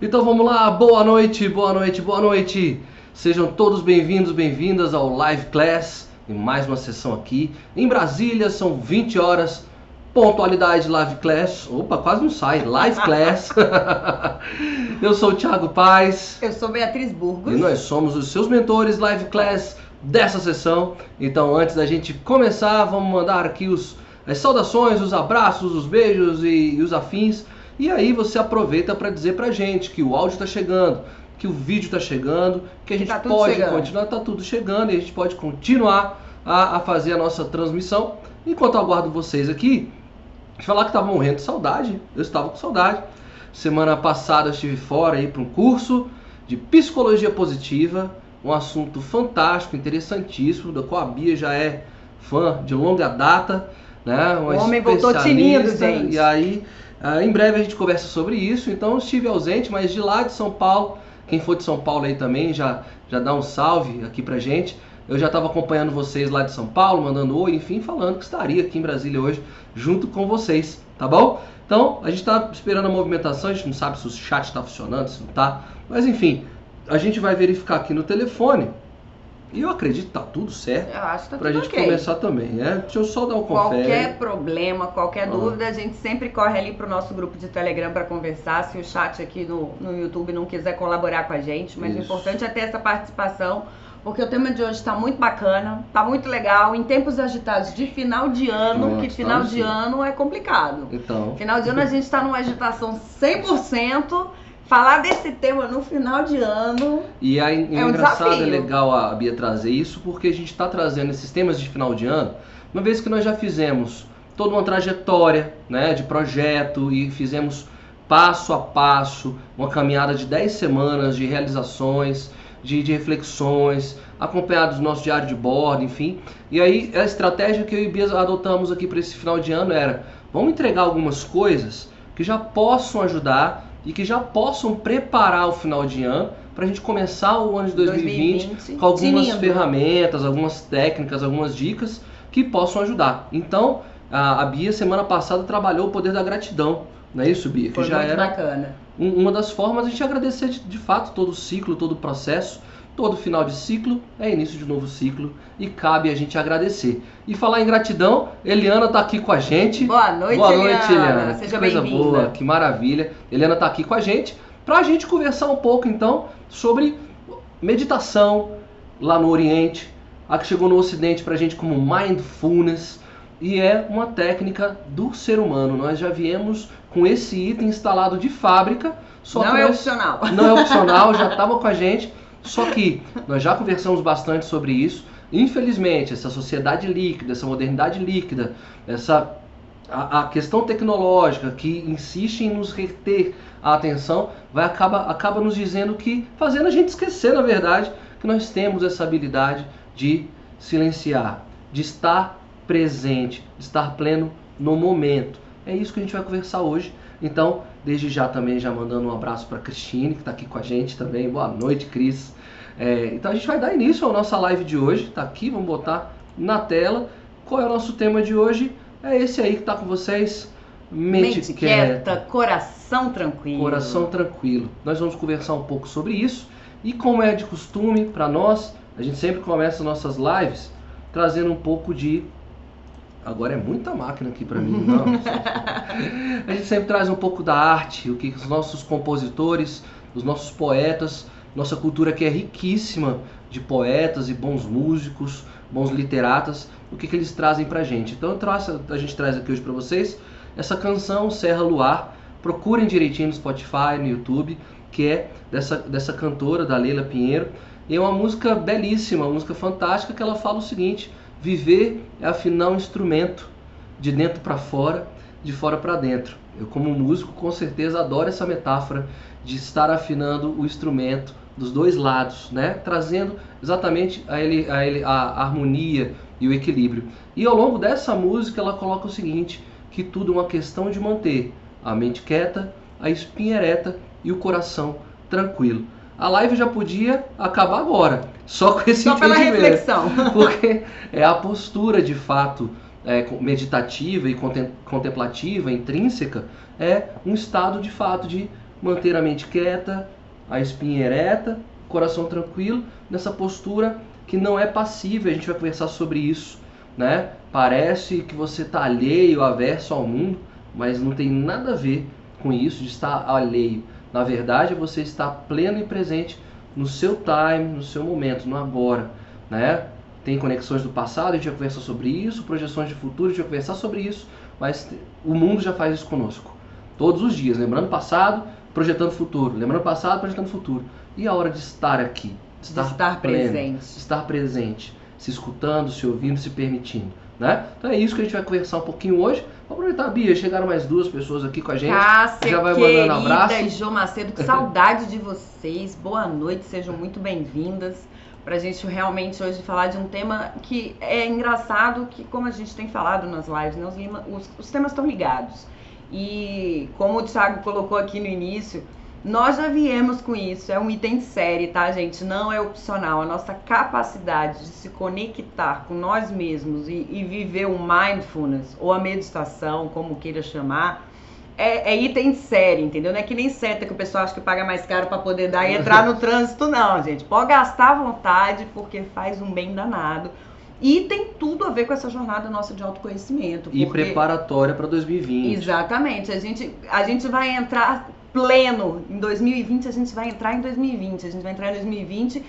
Então vamos lá, boa noite, boa noite, boa noite. Sejam todos bem-vindos, bem-vindas ao Live Class, em mais uma sessão aqui. Em Brasília são 20 horas, pontualidade Live Class. Opa, quase não sai, Live Class. Eu sou o Thiago Paz. Eu sou Beatriz Burgos. E nós somos os seus mentores Live Class dessa sessão. Então, antes da gente começar, vamos mandar aqui os, as saudações, os abraços, os beijos e, e os afins. E aí você aproveita para dizer pra gente que o áudio está chegando, que o vídeo está chegando, que a gente Tá pode chegando. continuar, tá tudo chegando e a gente pode continuar a, a fazer a nossa transmissão. Enquanto eu aguardo vocês aqui, deixa eu falar que estava morrendo de saudade. Eu estava com saudade. Semana passada eu estive fora aí para um curso de psicologia positiva, um assunto fantástico, interessantíssimo, da qual a Bia já é fã de longa data, né? Uma O homem voltou tinindo, gente. E aí, ah, em breve a gente conversa sobre isso. Então estive ausente, mas de lá de São Paulo, quem for de São Paulo aí também já já dá um salve aqui pra gente. Eu já estava acompanhando vocês lá de São Paulo, mandando oi, enfim, falando que estaria aqui em Brasília hoje junto com vocês, tá bom? Então, a gente está esperando a movimentação, a gente não sabe se o chat está funcionando, se não tá, mas enfim, a gente vai verificar aqui no telefone e eu acredito que tá tudo certo Eu acho que tá pra gente ok. começar também, né? Deixa eu só dar um confere. Qualquer problema, qualquer Ah. dúvida, a gente sempre corre ali pro nosso grupo de Telegram para conversar. Se o chat aqui no, no YouTube não quiser colaborar com a gente, mas Isso. o importante é ter essa participação, porque o tema de hoje está muito bacana, tá muito legal. Em tempos agitados de final de ano, Nossa, que final tá de ano é complicado. Então, Final de ano a gente está numa agitação 100%. Falar desse tema no final de ano E aí, é É um engraçado, é desafio. legal a Bia trazer isso, porque a gente está trazendo esses temas de final de ano, uma vez que nós já fizemos toda uma trajetória né, de projeto e fizemos passo a passo, uma caminhada de 10 semanas de realizações, de, de reflexões, acompanhados do nosso diário de bordo, enfim. E aí a estratégia que eu e Bia adotamos aqui para esse final de ano era, vamos entregar algumas coisas que já possam ajudar e que já possam preparar o final de ano para a gente começar o ano de 2020, 2020 com algumas tinindo. ferramentas, algumas técnicas, algumas dicas que possam ajudar. Então, a, a Bia semana passada trabalhou o poder da gratidão, não é isso, Bia? Que Foi já muito era bacana. um- uma das formas de a gente agradecer de, de fato todo o ciclo, todo o processo, todo final de ciclo é início de novo ciclo e cabe a gente agradecer. E falar em gratidão, Eliana tá aqui com a gente. Boa noite, Boa Eliana. noite, Eliana. Seja que coisa bem-vinda. boa, que maravilha. Eliana tá aqui com a gente pra gente conversar um pouco então sobre meditação lá no Oriente, a que chegou no Ocidente pra gente como mindfulness e é uma técnica do ser humano. Nós já viemos com esse item instalado de fábrica, só Não é opcional. não é opcional, já estava com a gente. Só que nós já conversamos bastante sobre isso. Infelizmente, essa sociedade líquida, essa modernidade líquida, essa a, a questão tecnológica que insiste em nos reter a atenção, vai acaba, acaba nos dizendo que fazendo a gente esquecer, na verdade, que nós temos essa habilidade de silenciar, de estar presente, de estar pleno no momento. É isso que a gente vai conversar hoje. Então, desde já também já mandando um abraço para Cristine, que está aqui com a gente também. Boa noite, Cris. É, então a gente vai dar início à nossa live de hoje. Tá aqui, vamos botar na tela. Qual é o nosso tema de hoje? É esse aí que tá com vocês. Mente, quieta, coração tranquilo. coração tranquilo. Nós vamos conversar um pouco sobre isso. E como é de costume para nós, a gente sempre começa nossas lives trazendo um pouco de Agora é muita máquina aqui para mim, não. A gente sempre traz um pouco da arte, o que os nossos compositores, os nossos poetas, nossa cultura que é riquíssima de poetas e bons músicos, bons literatas, o que, que eles trazem pra gente. Então trouxe, a gente traz aqui hoje para vocês essa canção Serra Luar. Procurem direitinho no Spotify, no YouTube, que é dessa, dessa cantora, da Leila Pinheiro. E é uma música belíssima, uma música fantástica que ela fala o seguinte: viver é afinar um instrumento de dentro para fora, de fora para dentro. Eu, como músico, com certeza adoro essa metáfora de estar afinando o instrumento dos dois lados, né? Trazendo exatamente a, ele, a, ele, a harmonia e o equilíbrio. E ao longo dessa música ela coloca o seguinte, que tudo é uma questão de manter a mente quieta, a espinha ereta e o coração tranquilo. A live já podia acabar agora, só com esse Só pela entendimento reflexão. porque é a postura de fato é, meditativa e contem- contemplativa, intrínseca, é um estado de fato de manter a mente quieta, a espinha ereta, coração tranquilo, nessa postura que não é passível. A gente vai conversar sobre isso, né? Parece que você está alheio, averso ao mundo, mas não tem nada a ver com isso de estar alheio. Na verdade, é você está pleno e presente no seu time, no seu momento, no agora, né? Tem conexões do passado, a gente vai conversar sobre isso, projeções de futuro, a gente vai conversar sobre isso, mas o mundo já faz isso conosco. Todos os dias, lembrando passado, projetando futuro, lembrando passado, projetando futuro. E a hora de estar aqui, estar, de estar pleno, presente, estar presente, se escutando, se ouvindo, se permitindo. Né? Então é isso que a gente vai conversar um pouquinho hoje. Vou aproveitar, Bia, chegaram mais duas pessoas aqui com a gente. Cássia, Já vai querida mandando abraço. e Jô Macedo, que saudade de vocês. Boa noite, sejam muito bem-vindas. Pra gente realmente hoje falar de um tema que é engraçado, que como a gente tem falado nas lives, né, os, os temas estão ligados. E como o Thiago colocou aqui no início, nós já viemos com isso, é um item sério, tá, gente? Não é opcional. A nossa capacidade de se conectar com nós mesmos e, e viver o mindfulness, ou a meditação, como queira chamar, é, é, item sério, entendeu? Não é que nem seta que o pessoal acha que paga mais caro para poder dar e entrar no trânsito, não, gente. Pode gastar à vontade, porque faz um bem danado. E tem tudo a ver com essa jornada nossa de autoconhecimento. E preparatória para 2020. Exatamente. A gente, a gente vai entrar pleno. Em 2020 a gente vai entrar em 2020. A gente vai entrar em 2020,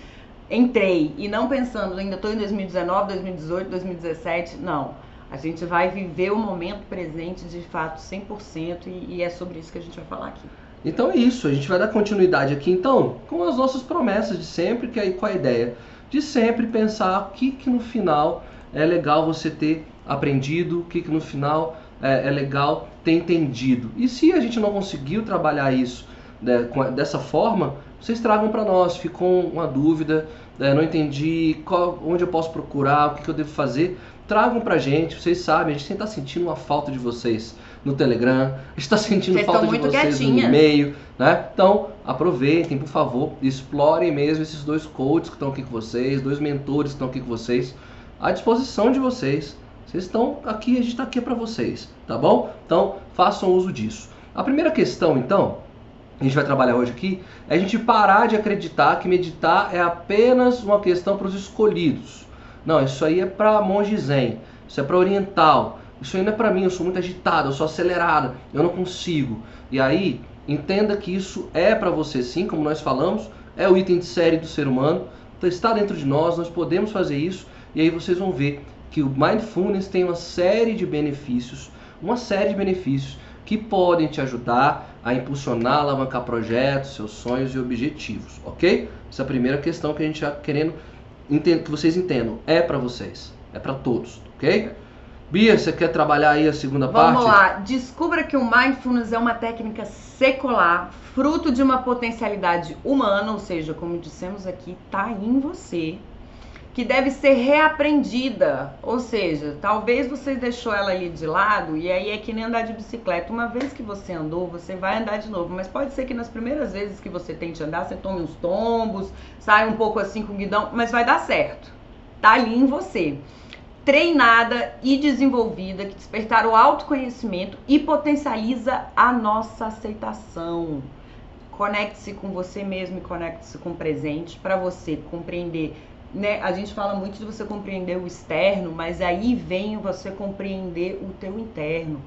entrei. E não pensando, ainda estou em 2019, 2018, 2017. Não. A gente vai viver o momento presente de fato 100% e, e é sobre isso que a gente vai falar aqui. Então é isso, a gente vai dar continuidade aqui então com as nossas promessas de sempre, que é aí com a ideia de sempre pensar o que, que no final é legal você ter aprendido, o que, que no final é, é legal ter entendido. E se a gente não conseguiu trabalhar isso né, dessa forma, vocês tragam para nós. Ficou uma dúvida, né, não entendi qual, onde eu posso procurar, o que, que eu devo fazer. Tragam para gente, vocês sabem, a gente está sentindo uma falta de vocês no Telegram, está sentindo vocês falta de vocês no e-mail, né? Então, aproveitem, por favor, explorem mesmo esses dois coaches que estão aqui com vocês, dois mentores que estão aqui com vocês, à disposição de vocês vocês estão aqui, a gente está aqui para vocês, tá bom? Então, façam uso disso. A primeira questão, então, a gente vai trabalhar hoje aqui, é a gente parar de acreditar que meditar é apenas uma questão para os escolhidos. Não, isso aí é para monge zen, isso é para oriental, isso não é para mim, eu sou muito agitado, eu sou acelerado, eu não consigo. E aí, entenda que isso é para você sim, como nós falamos, é o item de série do ser humano, então está dentro de nós, nós podemos fazer isso, e aí vocês vão ver que o mindfulness tem uma série de benefícios, uma série de benefícios que podem te ajudar a impulsionar, alavancar projetos, seus sonhos e objetivos, ok? Essa é a primeira questão que a gente está querendo que vocês entendam. É para vocês, é para todos, ok? Bia, você quer trabalhar aí a segunda Vamos parte? Vamos lá. Descubra que o mindfulness é uma técnica secular, fruto de uma potencialidade humana, ou seja, como dissemos aqui, está em você que deve ser reaprendida. Ou seja, talvez você deixou ela ali de lado e aí é que nem andar de bicicleta. Uma vez que você andou, você vai andar de novo. Mas pode ser que nas primeiras vezes que você tente andar, você tome uns tombos, saia um pouco assim com o guidão, mas vai dar certo. Tá ali em você. Treinada e desenvolvida, que despertar o autoconhecimento e potencializa a nossa aceitação. Conecte-se com você mesmo e conecte-se com o presente para você compreender né, a gente fala muito de você compreender o externo, mas aí vem você compreender o teu interno.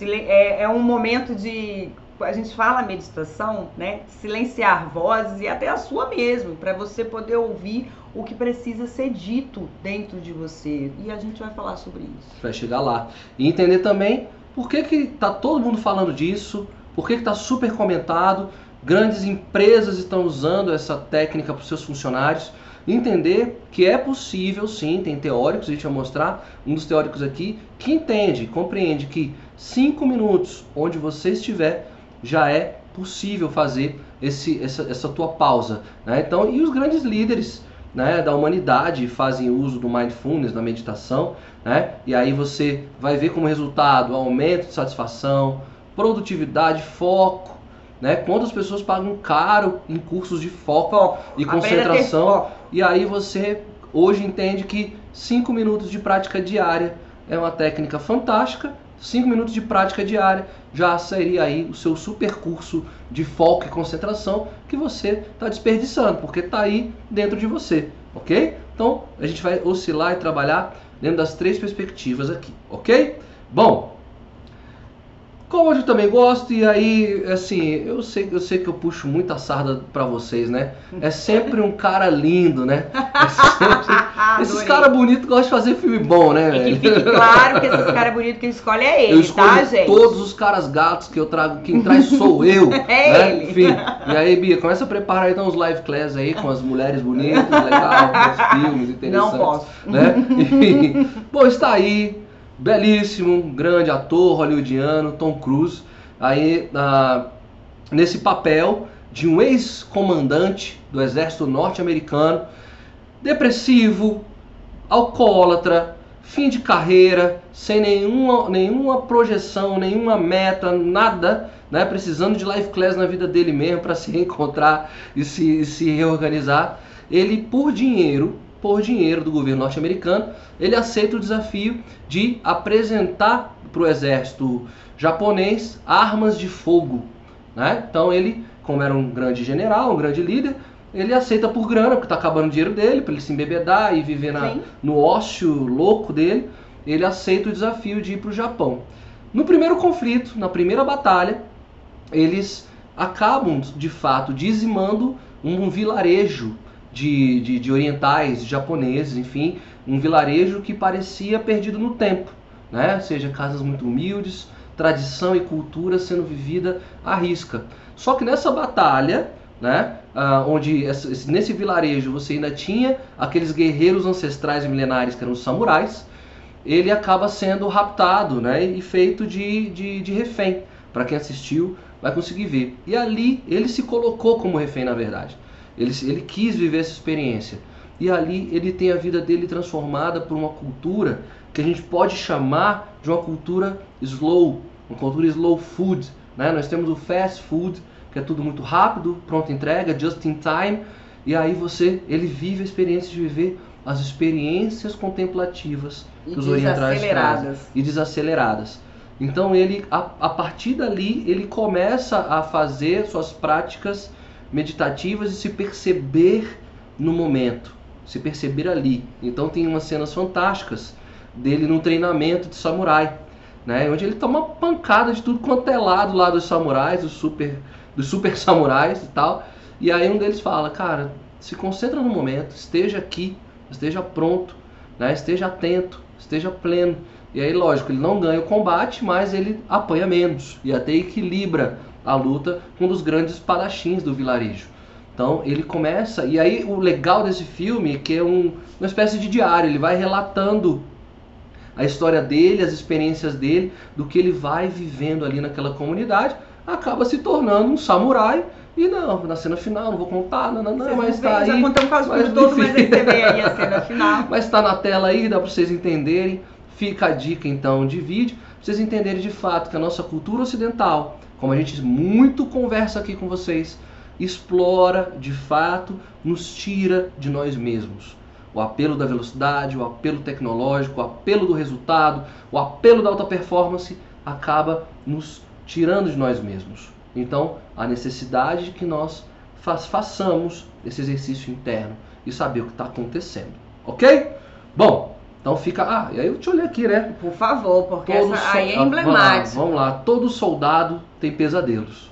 É, é um momento de a gente fala meditação, né? Silenciar vozes e até a sua mesmo, para você poder ouvir o que precisa ser dito dentro de você. E a gente vai falar sobre isso. Vai chegar lá. E entender também por que que tá todo mundo falando disso, por que que tá super comentado, grandes empresas estão usando essa técnica para os seus funcionários entender que é possível sim, tem teóricos, a gente vai mostrar um dos teóricos aqui, que entende, compreende que cinco minutos onde você estiver já é possível fazer esse, essa, essa tua pausa. Né? Então, e os grandes líderes né, da humanidade fazem uso do mindfulness, da meditação, né? e aí você vai ver como resultado aumento de satisfação, produtividade, foco, né? Quantas pessoas pagam caro em cursos de foco, foco. e concentração e aí você hoje entende que 5 minutos de prática diária é uma técnica fantástica 5 minutos de prática diária já seria aí o seu super curso de foco e concentração que você está desperdiçando, porque está aí dentro de você, ok? Então a gente vai oscilar e trabalhar dentro das três perspectivas aqui, ok? Bom, como eu também gosto, e aí, assim, eu sei, eu sei que eu puxo muita sarda pra vocês, né? É sempre um cara lindo, né? É sempre... esses caras bonitos gostam de fazer filme bom, né, velho? E que fique claro que esses caras bonitos que escolhe é ele, eu tá, gente? todos os caras gatos que eu trago, quem traz sou eu. é né? ele. Enfim, e aí, Bia, começa a preparar então, uns live class aí com as mulheres bonitas, legal, com os filmes interessantes. Não posso. Né? E, bom, está aí belíssimo, grande ator hollywoodiano, Tom Cruise, aí ah, nesse papel de um ex-comandante do exército norte-americano, depressivo, alcoólatra, fim de carreira, sem nenhuma, nenhuma projeção, nenhuma meta, nada, né, precisando de life class na vida dele mesmo para se reencontrar e se, se reorganizar. Ele, por dinheiro, por dinheiro do governo norte-americano, ele aceita o desafio de apresentar para o exército japonês armas de fogo. Né? Então ele, como era um grande general, um grande líder, ele aceita por grana, porque está acabando o dinheiro dele, para ele se embebedar e viver na, no ócio louco dele, ele aceita o desafio de ir para o Japão. No primeiro conflito, na primeira batalha, eles acabam de fato dizimando um vilarejo de, de, de orientais, japoneses, enfim, um vilarejo que parecia perdido no tempo, né? Ou seja, casas muito humildes, tradição e cultura sendo vivida à risca. Só que nessa batalha, né, ah, onde nesse vilarejo você ainda tinha aqueles guerreiros ancestrais e milenares que eram os samurais, ele acaba sendo raptado né, e feito de, de, de refém. Para quem assistiu, vai conseguir ver. E ali ele se colocou como refém, na verdade. Ele, ele quis viver essa experiência. E ali ele tem a vida dele transformada por uma cultura que a gente pode chamar de uma cultura slow, uma cultura slow food. Né? Nós temos o fast food, que é tudo muito rápido, pronta entrega, just in time. E aí você, ele vive a experiência de viver as experiências contemplativas e que os orientais trazem. E desaceleradas. Então ele, a, a partir dali, ele começa a fazer suas práticas meditativas e se perceber no momento, se perceber ali. Então tem umas cenas fantásticas dele num treinamento de samurai, né, onde ele toma pancada de tudo quanto é lado lá dos samurais, dos super, dos super samurais e tal. E aí um deles fala, cara, se concentra no momento, esteja aqui, esteja pronto, né, esteja atento, esteja pleno. E aí, lógico, ele não ganha o combate, mas ele apanha menos e até equilibra a luta com um dos grandes espadachins do vilarejo. Então ele começa, e aí o legal desse filme é que é um, uma espécie de diário, ele vai relatando a história dele, as experiências dele, do que ele vai vivendo ali naquela comunidade, acaba se tornando um samurai. E não, na cena final, não vou contar, não, não, não mas tá aí. Já contamos quase mas, todo, mas aí você vê aí a cena final. mas tá na tela aí, dá para vocês entenderem. Fica a dica então de vídeo, pra vocês entenderem de fato que a nossa cultura ocidental como a gente muito conversa aqui com vocês, explora de fato, nos tira de nós mesmos. O apelo da velocidade, o apelo tecnológico, o apelo do resultado, o apelo da alta performance acaba nos tirando de nós mesmos. Então, a necessidade de que nós façamos esse exercício interno e saber o que está acontecendo. Ok? Bom, então fica. Ah, e aí eu te olhei aqui, né? Por favor, porque Todo essa aí é emblemático. Vamos lá, vamos lá. Todo soldado tem pesadelos.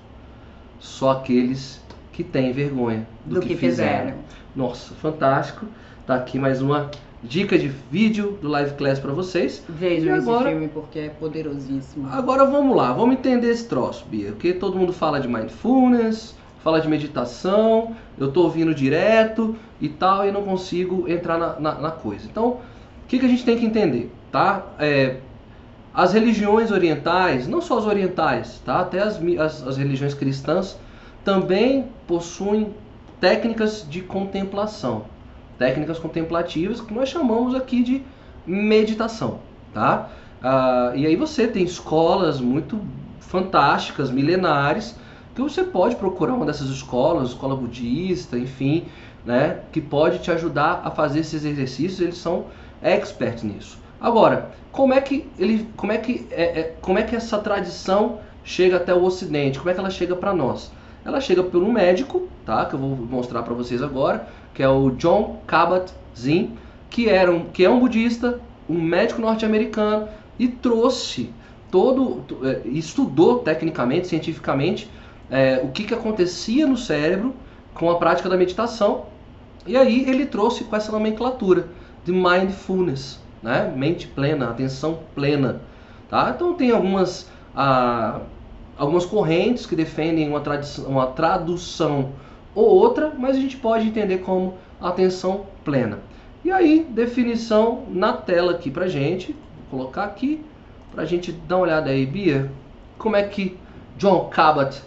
Só aqueles que têm vergonha do, do que, que fizeram. fizeram. Nossa, fantástico. Tá aqui mais uma dica de vídeo do Live Class para vocês. Vejam esse filme porque é poderosíssimo. Agora vamos lá, vamos entender esse troço, Bia. Porque todo mundo fala de mindfulness, fala de meditação, eu tô ouvindo direto e tal, e não consigo entrar na, na, na coisa. Então, o que, que a gente tem que entender? Tá? É, as religiões orientais, não só as orientais, tá? até as, as, as religiões cristãs, também possuem técnicas de contemplação, técnicas contemplativas que nós chamamos aqui de meditação, tá? Ah, e aí você tem escolas muito fantásticas, milenares, que você pode procurar uma dessas escolas, escola budista, enfim, né, que pode te ajudar a fazer esses exercícios. Eles são expert nisso. Agora, como é que ele, como é que é, é, como é que essa tradição chega até o Ocidente? Como é que ela chega para nós? Ela chega por um médico, tá? Que eu vou mostrar para vocês agora, que é o John Kabat-Zinn, que era um, que é um budista, um médico norte-americano e trouxe todo, é, estudou tecnicamente, cientificamente, é, o que, que acontecia no cérebro com a prática da meditação. E aí ele trouxe com essa nomenclatura de mindfulness, né? mente plena, atenção plena. Tá? Então tem algumas, ah, algumas correntes que defendem uma, uma tradução ou outra, mas a gente pode entender como atenção plena. E aí, definição na tela aqui pra gente. Vou colocar aqui pra gente dar uma olhada aí, Bia. Como é que John Cabot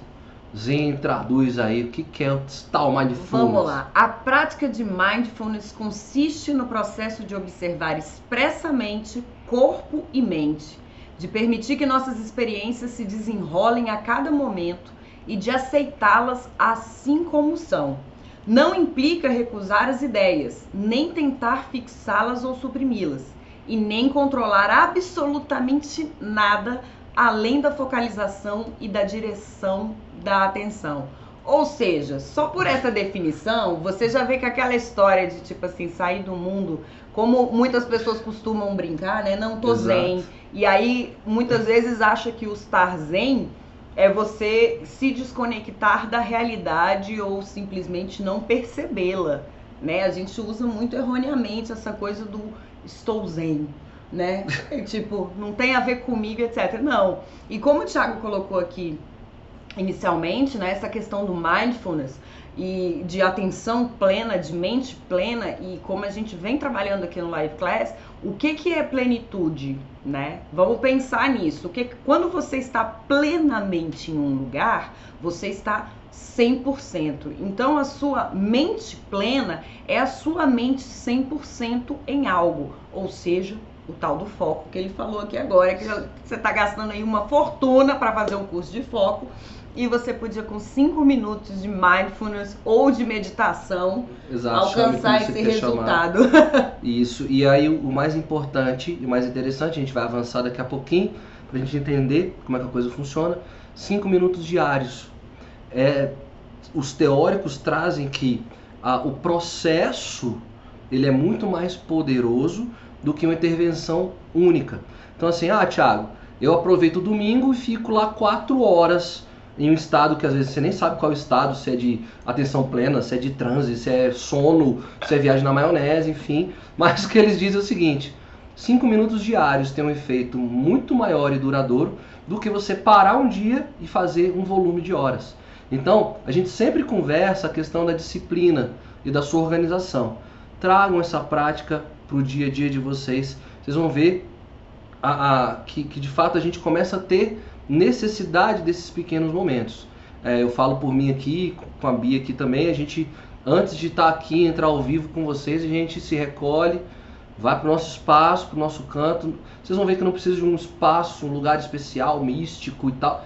Zen traduz aí o que, que é tal mindfulness. Vamos lá. A prática de mindfulness consiste no processo de observar expressamente corpo e mente, de permitir que nossas experiências se desenrolem a cada momento e de aceitá-las assim como são. Não implica recusar as ideias, nem tentar fixá-las ou suprimi-las, e nem controlar absolutamente nada além da focalização e da direção da atenção. Ou seja, só por essa definição, você já vê que aquela história de tipo assim, sair do mundo, como muitas pessoas costumam brincar, né? Não tô Exato. zen. E aí muitas vezes acha que o estar zen é você se desconectar da realidade ou simplesmente não percebê-la, né? A gente usa muito erroneamente essa coisa do estou zen né? tipo, não tem a ver comigo, etc. Não. E como o Thiago colocou aqui inicialmente, né, essa questão do mindfulness e de atenção plena, de mente plena e como a gente vem trabalhando aqui no Live Class, o que que é plenitude, né? Vamos pensar nisso. O que quando você está plenamente em um lugar, você está 100%. Então a sua mente plena é a sua mente 100% em algo, ou seja, o tal do foco que ele falou aqui agora, que você está gastando aí uma fortuna para fazer um curso de foco e você podia com cinco minutos de mindfulness ou de meditação Exato, alcançar esse resultado. Isso. E aí o mais importante e o mais interessante, a gente vai avançar daqui a pouquinho para a gente entender como é que a coisa funciona. Cinco minutos diários. É, os teóricos trazem que ah, o processo ele é muito mais poderoso do que uma intervenção única. Então assim, ah, Thiago, eu aproveito o domingo e fico lá quatro horas em um estado que às vezes você nem sabe qual estado, se é de atenção plena, se é de transe, se é sono, se é viagem na maionese, enfim. Mas o que eles dizem é o seguinte: cinco minutos diários tem um efeito muito maior e duradouro do que você parar um dia e fazer um volume de horas. Então, a gente sempre conversa a questão da disciplina e da sua organização. Tragam essa prática para o dia a dia de vocês. Vocês vão ver a, a, que, que de fato a gente começa a ter necessidade desses pequenos momentos. É, eu falo por mim aqui, com a Bia aqui também, a gente, antes de estar aqui, entrar ao vivo com vocês, a gente se recolhe, vai para o nosso espaço, para o nosso canto. Vocês vão ver que não precisa de um espaço, um lugar especial, místico e tal.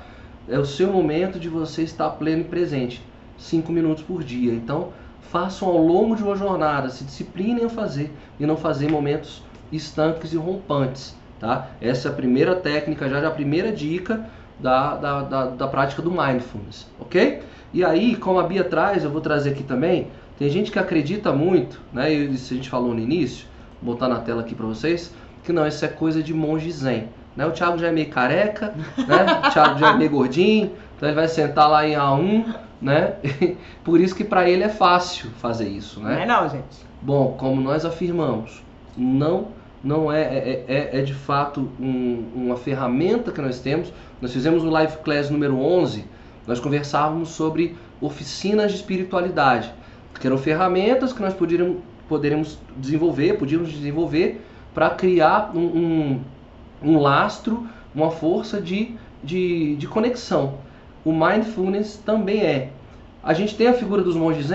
É o seu momento de você estar pleno e presente. Cinco minutos por dia. Então, façam ao longo de uma jornada, se disciplinem a fazer e não fazer momentos estanques e rompantes. Tá? Essa é a primeira técnica, já, a primeira dica da, da, da, da, prática do mindfulness, ok? E aí, como a Bia traz, eu vou trazer aqui também, tem gente que acredita muito, né? Isso a gente falou no início, vou botar na tela aqui para vocês, que não, isso é coisa de monge zen. Né? O Thiago já é meio careca, né? o Thiago já é meio gordinho, então ele vai sentar lá em A1, né? Por isso que para ele é fácil fazer isso, né? Não é não, gente. Bom, como nós afirmamos, não não é, é, é, é de fato um, uma ferramenta que nós temos. Nós fizemos o Live Class número 11, nós conversávamos sobre oficinas de espiritualidade, que eram ferramentas que nós poderíamos, poderíamos desenvolver, podíamos desenvolver para criar um, um, um, lastro, uma força de, de, de conexão. O mindfulness também é. A gente tem a figura dos monges?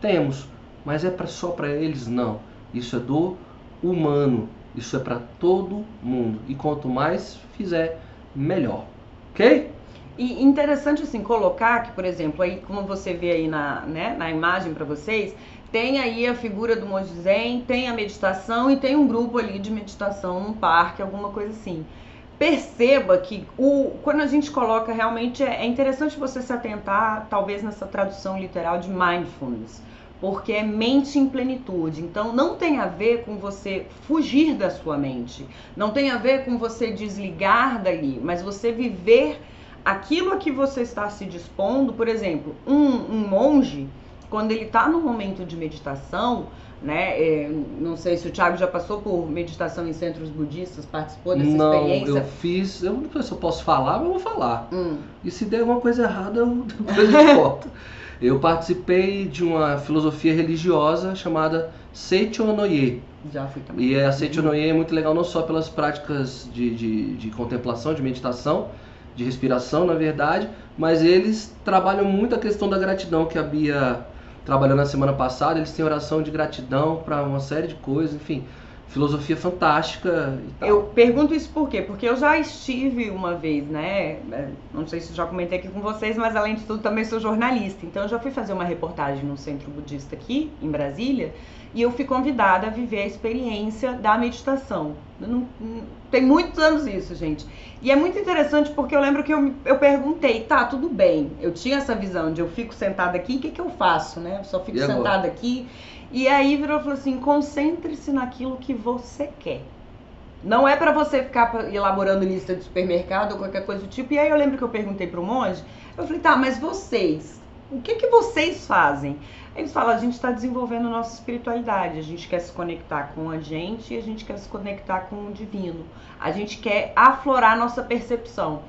Temos, mas é pra, só para eles? Não. Isso é do humano. Isso é para todo mundo. E quanto mais fizer, melhor. Ok? E interessante assim colocar que, por exemplo, aí como você vê aí na, né, na imagem para vocês, tem aí a figura do monge zen, tem a meditação e tem um grupo ali de meditação num parque, alguma coisa assim. Perceba que o, quando a gente coloca realmente é, é interessante você se atentar, talvez nessa tradução literal de mindfulness, porque é mente em plenitude. Então não tem a ver com você fugir da sua mente, não tem a ver com você desligar dali, mas você viver aquilo a que você está se dispondo. Por exemplo, um, um monge quando ele está no momento de meditação, né? É, não sei se o Thiago já passou por meditação em centros budistas, participou dessa não, experiência. Eu fiz, eu não sei se eu posso falar, mas eu vou falar. Hum. E se der alguma coisa errada, eu, depois eu volto. Eu participei de uma filosofia religiosa chamada Seichonoye. Já fui também. E a Seichonoye é muito legal não só pelas práticas de, de, de contemplação, de meditação, de respiração, na verdade, mas eles trabalham muito a questão da gratidão que a Bia trabalhando na semana passada, eles têm oração de gratidão para uma série de coisas, enfim, filosofia fantástica e tal. Eu pergunto isso por quê? Porque eu já estive uma vez, né? É, não sei se já comentei aqui com vocês, mas além de tudo também sou jornalista. Então eu já fui fazer uma reportagem no centro budista aqui, em Brasília, e eu fui convidada a viver a experiência da meditação. Não, não, tem muitos anos isso, gente. E é muito interessante porque eu lembro que eu, eu perguntei, tá, tudo bem. Eu tinha essa visão de eu fico sentada aqui, o que, que eu faço, né? Eu só fico sentada aqui. E aí virou e falou assim: concentre-se naquilo que você quer. Não é para você ficar elaborando lista de supermercado ou qualquer coisa do tipo. E aí eu lembro que eu perguntei pro monge, eu falei, tá, mas vocês, o que que vocês fazem? Eles falam, a gente está desenvolvendo nossa espiritualidade, a gente quer se conectar com a gente e a gente quer se conectar com o divino. A gente quer aflorar nossa percepção.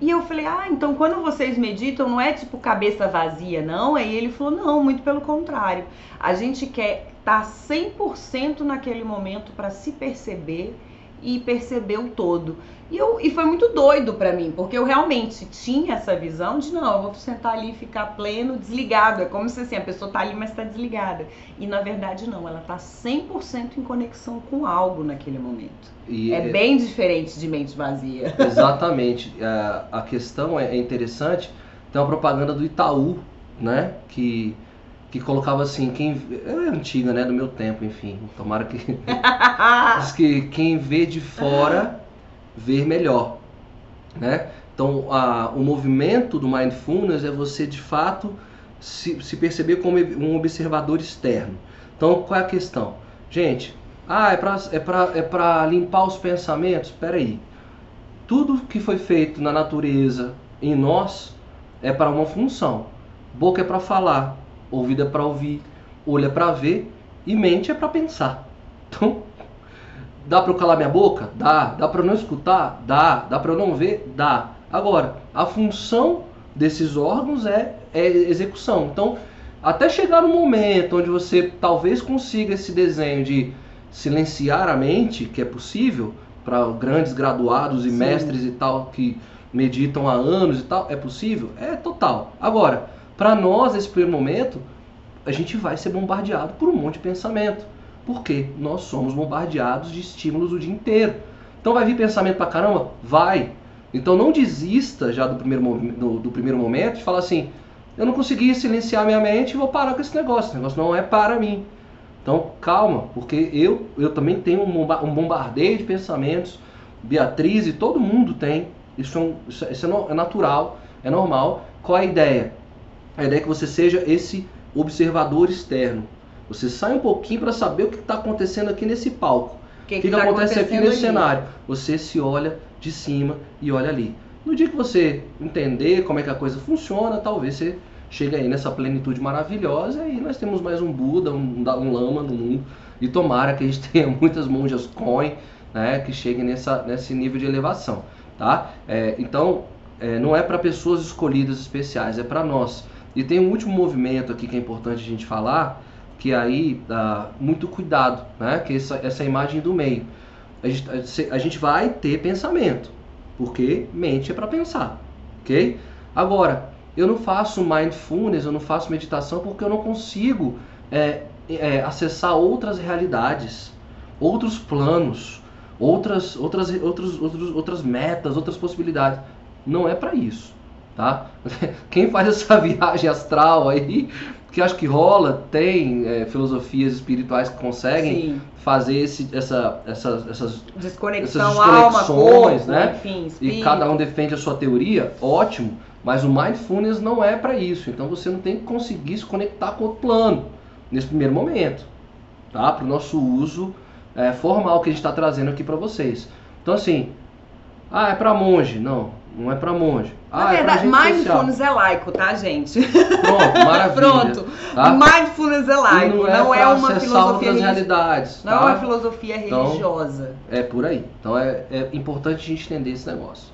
E eu falei, ah, então quando vocês meditam, não é tipo cabeça vazia, não? Aí ele falou, não, muito pelo contrário. A gente quer estar tá 100% naquele momento para se perceber e perceber o todo. E, eu, e foi muito doido para mim, porque eu realmente tinha essa visão de não, eu vou sentar ali e ficar pleno, desligado. É como se assim, a pessoa tá ali, mas tá desligada. E na verdade não, ela tá 100% em conexão com algo naquele momento. E é, é bem diferente de mente vazia. Exatamente. A, a questão é, é interessante. Tem uma propaganda do Itaú, né? Que que colocava assim, quem é antiga, né, do meu tempo, enfim. Tomara que diz que quem vê de fora ver melhor, né? Então, a, o movimento do mindfulness é você de fato se, se perceber como um observador externo. Então, qual é a questão? Gente, ah, é para é pra, é pra limpar os pensamentos? Espera aí. Tudo que foi feito na natureza, em nós, é para uma função. Boca é para falar, ouvido é para ouvir, olho é para ver e mente é para pensar. Então, dá para eu calar minha boca? Dá. Dá para eu não escutar? Dá. Dá para eu não ver? Dá. Agora, a função desses órgãos é, é execução. Então, até chegar no momento onde você talvez consiga esse desenho de silenciar a mente, que é possível para grandes graduados e Sim. mestres e tal que meditam há anos e tal, é possível? É total. Agora, para nós, nesse primeiro momento, a gente vai ser bombardeado por um monte de pensamento. Porque nós somos bombardeados de estímulos o dia inteiro. Então vai vir pensamento pra caramba? Vai. Então não desista já do primeiro, do, do primeiro momento de falar assim, eu não consegui silenciar minha mente e vou parar com esse negócio. Esse negócio não é para mim. Então calma, porque eu, eu também tenho um bombardeio de pensamentos. Beatriz e todo mundo tem. Isso, é, um, isso é, é natural, é normal. Qual é a ideia? A ideia é que você seja esse observador externo. Você sai um pouquinho para saber o que está acontecendo aqui nesse palco. O que, que, que tá acontece aqui nesse ali? cenário? Você se olha de cima e olha ali. No dia que você entender como é que a coisa funciona, talvez você chegue aí nessa plenitude maravilhosa e nós temos mais um Buda, um, um Lama no mundo. E tomara que a gente tenha muitas monjas coin, né, que cheguem nessa, nesse nível de elevação, tá? É, então, é, não é para pessoas escolhidas especiais, é para nós. E tem um último movimento aqui que é importante a gente falar, que aí dá muito cuidado, né? Que essa, essa imagem do meio. A gente, a gente vai ter pensamento, porque mente é para pensar, ok? Agora, eu não faço mindfulness, eu não faço meditação porque eu não consigo é, é, acessar outras realidades, outros planos, outras, outras, outros, outros, outras metas, outras possibilidades. Não é para isso tá? Quem faz essa viagem astral aí Porque acho que rola, tem é, filosofias espirituais que conseguem Sim. fazer esse, essa, essas, essas Desconexão, essas alma, desconexões, corpo, né? enfim, e cada um defende a sua teoria, ótimo. Mas o mindfulness não é para isso. Então você não tem que conseguir se conectar com outro plano nesse primeiro momento, tá? Para o nosso uso é, formal que a gente está trazendo aqui para vocês. Então assim, ah, é para monge? Não, não é para monge. Na Ah, é pra verdade, social. mindfulness é laico, tá, gente? Pronto, maravilha. Pronto. Tá? Mindfulness é laico, não é, não é pra uma filosofia realidades. Não é tá? uma filosofia Então, religiosa. É por aí. Então é, é importante a gente entender esse negócio.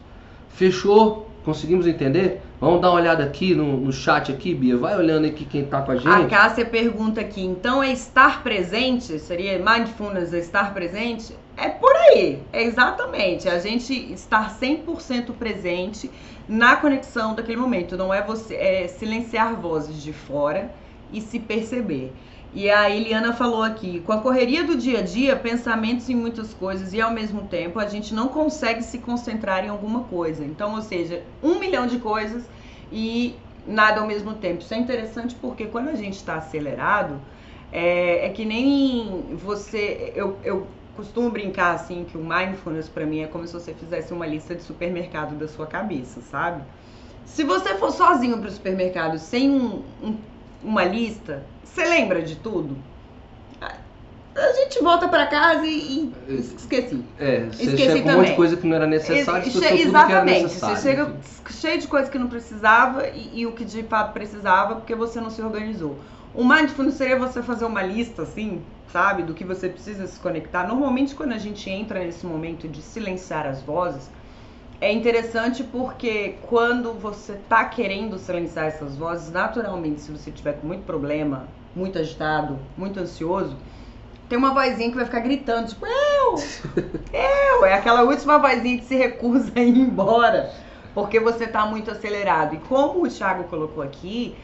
Fechou? Conseguimos entender? Vamos dar uma olhada aqui no, no chat aqui, Bia. Vai olhando aqui quem tá com a A gente. Cássia pergunta aqui, então é estar presente? Seria mindfulness é estar presente? É por aí, é exatamente. A gente estar 100% presente na conexão daquele momento. Não é você é silenciar vozes de fora e se perceber. E a Eliana falou aqui, com a correria do dia a dia, pensamentos em muitas coisas e ao mesmo tempo a gente não consegue se concentrar em alguma coisa. Então, ou seja, um milhão de coisas e nada ao mesmo tempo. Isso é interessante porque quando a gente está acelerado, é, é que nem você. Eu, eu costumo brincar assim que o mindfulness para mim é como se você fizesse uma lista de supermercado da sua cabeça, sabe? Se você for sozinho para o supermercado sem um- um- uma lista, você lembra de tudo? A gente volta para casa e, e esqueci. É, você Esqueci chega com um monte também. de coisa que não era necessário, Ex- esqueceu che- tudo que era Exatamente. necessário. Você chega enfim. cheio de coisa que não precisava e, e o que de fato precisava porque você não se organizou. O mindfulness seria você fazer uma lista assim, sabe, do que você precisa se conectar. Normalmente quando a gente entra nesse momento de silenciar as vozes, é interessante porque quando você tá querendo silenciar essas vozes, naturalmente, se você tiver com muito problema, muito agitado, muito ansioso, tem uma vozinha que vai ficar gritando, tipo, eu! Eu! É aquela última vozinha que se recusa a ir embora, porque você tá muito acelerado. E como o Thiago colocou aqui,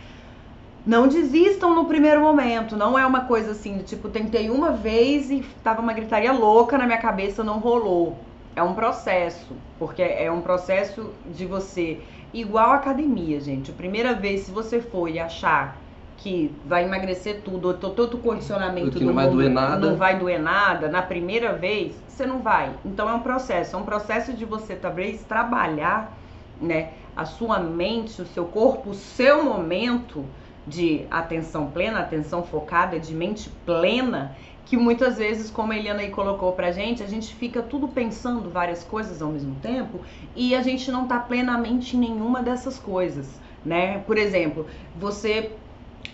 não desistam no primeiro momento. Não é uma coisa assim, do tipo, tentei uma vez e tava uma gritaria louca na minha cabeça, não rolou. É um processo, porque é um processo de você, igual a academia, gente. A primeira vez, se você for e achar que vai emagrecer tudo, todo o condicionamento Que do não vai mundo doer nada. não vai doer nada, na primeira vez, você não vai. Então é um processo, é um processo de você talvez trabalhar, né, a sua mente, o seu corpo, o seu momento de atenção plena, atenção focada, de mente plena, que muitas vezes, como a Eliana aí colocou pra gente, a gente fica tudo pensando várias coisas ao mesmo tempo e a gente não tá plenamente em nenhuma dessas coisas, né? Por exemplo, você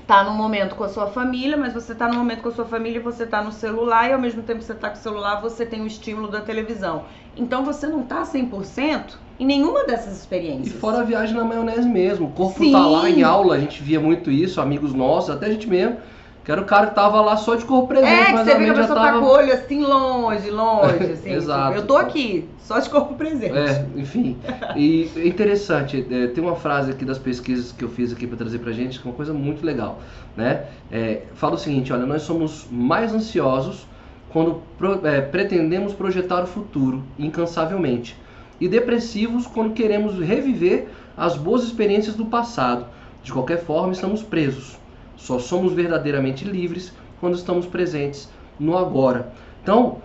tá num momento com a sua família, mas você tá num momento com a sua família e você tá no celular e ao mesmo tempo que você tá com o celular, você tem o estímulo da televisão. Então você não tá 100% em nenhuma dessas E experiências. fora a viagem na maionese mesmo. O corpo Sim. tá lá em aula, a gente via muito isso, amigos nossos, até a gente mesmo. Que era o cara que tava lá só de corpo presente, É, que você vê que a pessoa tá tava. com o olho assim longe, longe, assim. Exato. tipo, eu tô aqui, só de corpo presente. É, enfim. E é interessante, é, tem uma frase aqui das pesquisas que eu fiz aqui para trazer pra gente, que é uma coisa muito legal, né? É, fala o seguinte, olha, nós somos mais ansiosos quando pro- é, pretendemos projetar o futuro incansavelmente e depressivos quando queremos reviver as boas experiências do passado. De qualquer forma, estamos presos. Só somos verdadeiramente livres quando estamos presentes no agora. Então,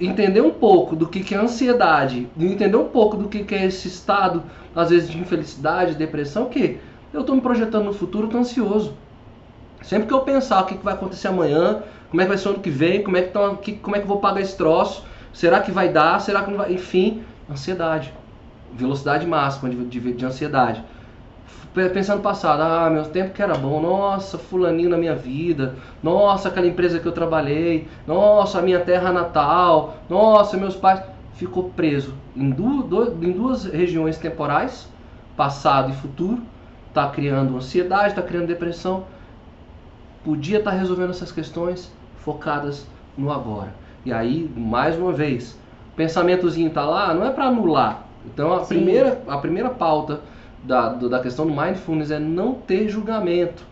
entender um pouco do que, é ansiedade, entender um pouco do que, é esse estado, às vezes, de infelicidade, depressão, que eu estou me projetando no futuro, estou ansioso. Sempre que eu pensar o que, vai acontecer amanhã, como é que vai ser o ano que vem, como é que, tão- como é que eu vou pagar esse troço, será que vai dar, será que não vai, enfim, ansiedade. Velocidade máxima de, de, de ansiedade. Pensando no passado, ah, meu tempo que era bom, nossa, fulaninho na minha vida, nossa, aquela empresa que eu trabalhei, nossa, a minha terra natal, nossa, meus pais. Ficou preso em, du- do- em duas regiões temporais, passado e futuro, está criando ansiedade, está criando depressão. Podia estar resolvendo essas questões focadas no agora. E aí, mais uma vez, pensamentozinho tá lá, não é para anular. Então a Sim. primeira, a primeira pauta da, da questão do mindfulness é não ter julgamento.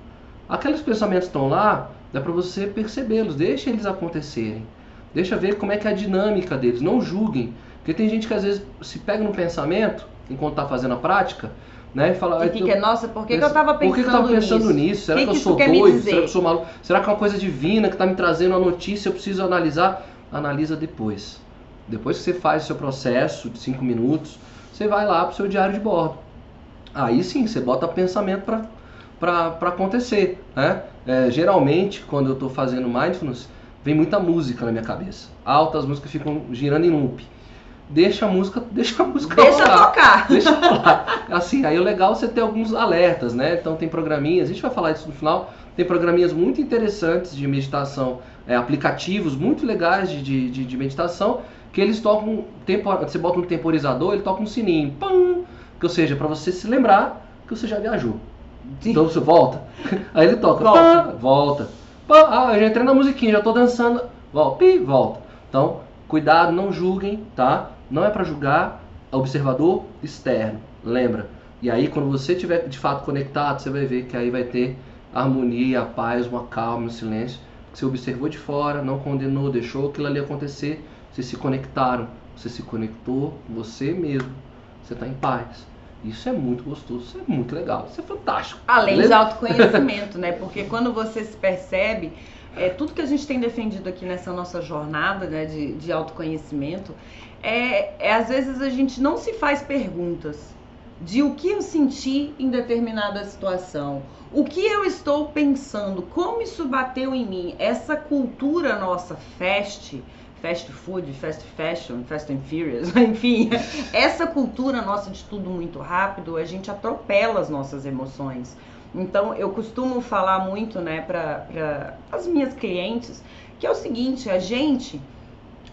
Aqueles pensamentos estão lá, dá para você percebê-los, deixa eles acontecerem. Deixa ver como é que é a dinâmica deles, não julguem. Porque tem gente que às vezes se pega no pensamento, enquanto está fazendo a prática, né? E fala, E "Ah, fica, eu- nossa, por que, que eu tava pensando por que, que eu tava pensando nisso? nisso? Será Que que, que eu sou doido? Será que eu sou maluco? Será que é uma coisa divina que tá me trazendo uma notícia? Eu preciso analisar? Analisa depois. Depois que você faz o seu processo de cinco minutos, você vai lá pro seu diário de bordo. Aí sim, você bota pensamento para acontecer. Né? É, geralmente, quando eu estou fazendo mindfulness, vem muita música na minha cabeça. Altas músicas ficam girando em loop. Deixa a música, deixa a música Deixa rolar. tocar. Deixa eu falar. Assim, aí o legal é você ter alguns alertas, né? Então tem programinhas, a gente vai falar isso no final. Tem programinhas muito interessantes de meditação, é, aplicativos muito legais de, de- de meditação, que eles tocam, você bota um temporizador, ele toca um sininho, pam, que ou seja, para você se lembrar que você já viajou. Sim. Então você volta, aí ele toca, Volta. volta, ah, eu já entrei na musiquinha, já tô dançando, volta, pi, volta. Então, cuidado, não julguem, tá? Não é para julgar, é observador externo, lembra? E aí quando você estiver de fato conectado, você vai ver que aí vai ter harmonia, paz, uma calma, um silêncio. Você observou de fora, não condenou, deixou aquilo ali acontecer, vocês se conectaram, você se conectou você mesmo, você está em paz. Isso é muito gostoso, isso é muito legal, isso é fantástico. Além de beleza? autoconhecimento, né? Porque quando você se percebe, é, tudo que a gente tem defendido aqui nessa nossa jornada né, de, de autoconhecimento, é, é às vezes a gente não se faz perguntas de o que eu senti em determinada situação, o que eu estou pensando, como isso bateu em mim, essa cultura nossa fast, fast food, fast fashion, fast and furious, enfim, essa cultura nossa de tudo muito rápido, a gente atropela as nossas emoções. Então, eu costumo falar muito, né, para as minhas clientes, que é o seguinte, a gente,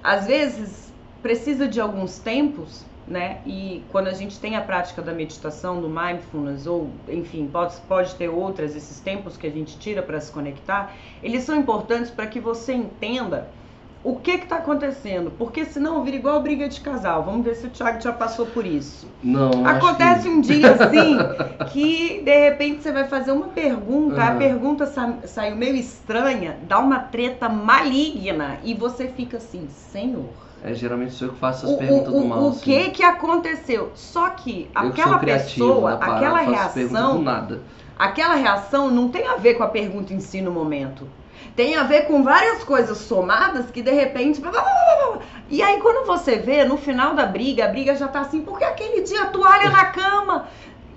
às vezes, precisa de alguns tempos, né, e quando a gente tem a prática da meditação, do mindfulness, ou, enfim, pode, pode ter outras, esses tempos que a gente tira para se conectar, eles são importantes para que você entenda o que está acontecendo, porque senão vira igual briga de casal. Vamos ver se o Thiago já passou por isso. Não, Acontece que- um dia assim que de repente você vai fazer uma pergunta, a Aham. pergunta sa- saiu meio estranha, dá uma treta maligna e você fica assim, Senhor. É, geralmente sou eu que faço O, as perguntas o, do mal. o, o assim. que que aconteceu? Só que aquela pessoa, na parada, aquela reação, nada. aquela reação não tem a ver com a pergunta em si no momento. Tem a ver com várias coisas somadas que de repente. E aí, quando você vê, no final da briga, a briga já tá assim, porque aquele dia a toalha na cama.